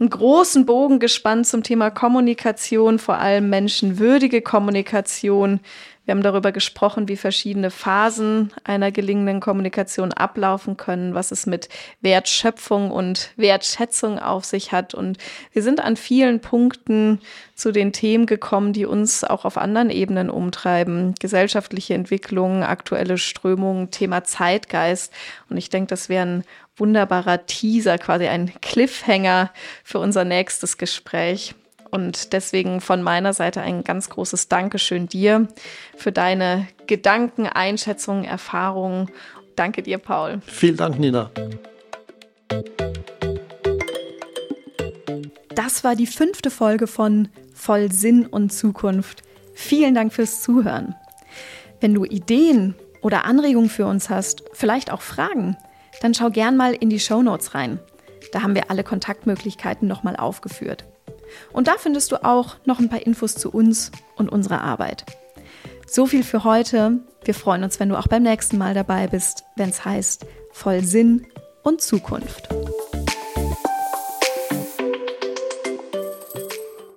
einen großen Bogen gespannt zum Thema Kommunikation, vor allem menschenwürdige Kommunikation. Wir haben darüber gesprochen, wie verschiedene Phasen einer gelingenden Kommunikation ablaufen können, was es mit Wertschöpfung und Wertschätzung auf sich hat. Und wir sind an vielen Punkten zu den Themen gekommen, die uns auch auf anderen Ebenen umtreiben. Gesellschaftliche Entwicklungen, aktuelle Strömungen, Thema Zeitgeist. Und ich denke, das wäre ein wunderbarer Teaser, quasi ein Cliffhanger für unser nächstes Gespräch. Und deswegen von meiner Seite ein ganz großes Dankeschön dir für deine Gedanken, Einschätzungen, Erfahrungen. Danke dir, Paul. Vielen Dank, Nina. Das war die fünfte Folge von Voll Sinn und Zukunft. Vielen Dank fürs Zuhören. Wenn du Ideen oder Anregungen für uns hast, vielleicht auch Fragen, dann schau gern mal in die Show Notes rein. Da haben wir alle Kontaktmöglichkeiten nochmal aufgeführt. Und da findest du auch noch ein paar Infos zu uns und unserer Arbeit. So viel für heute. Wir freuen uns, wenn du auch beim nächsten Mal dabei bist, wenn es heißt Voll Sinn und Zukunft.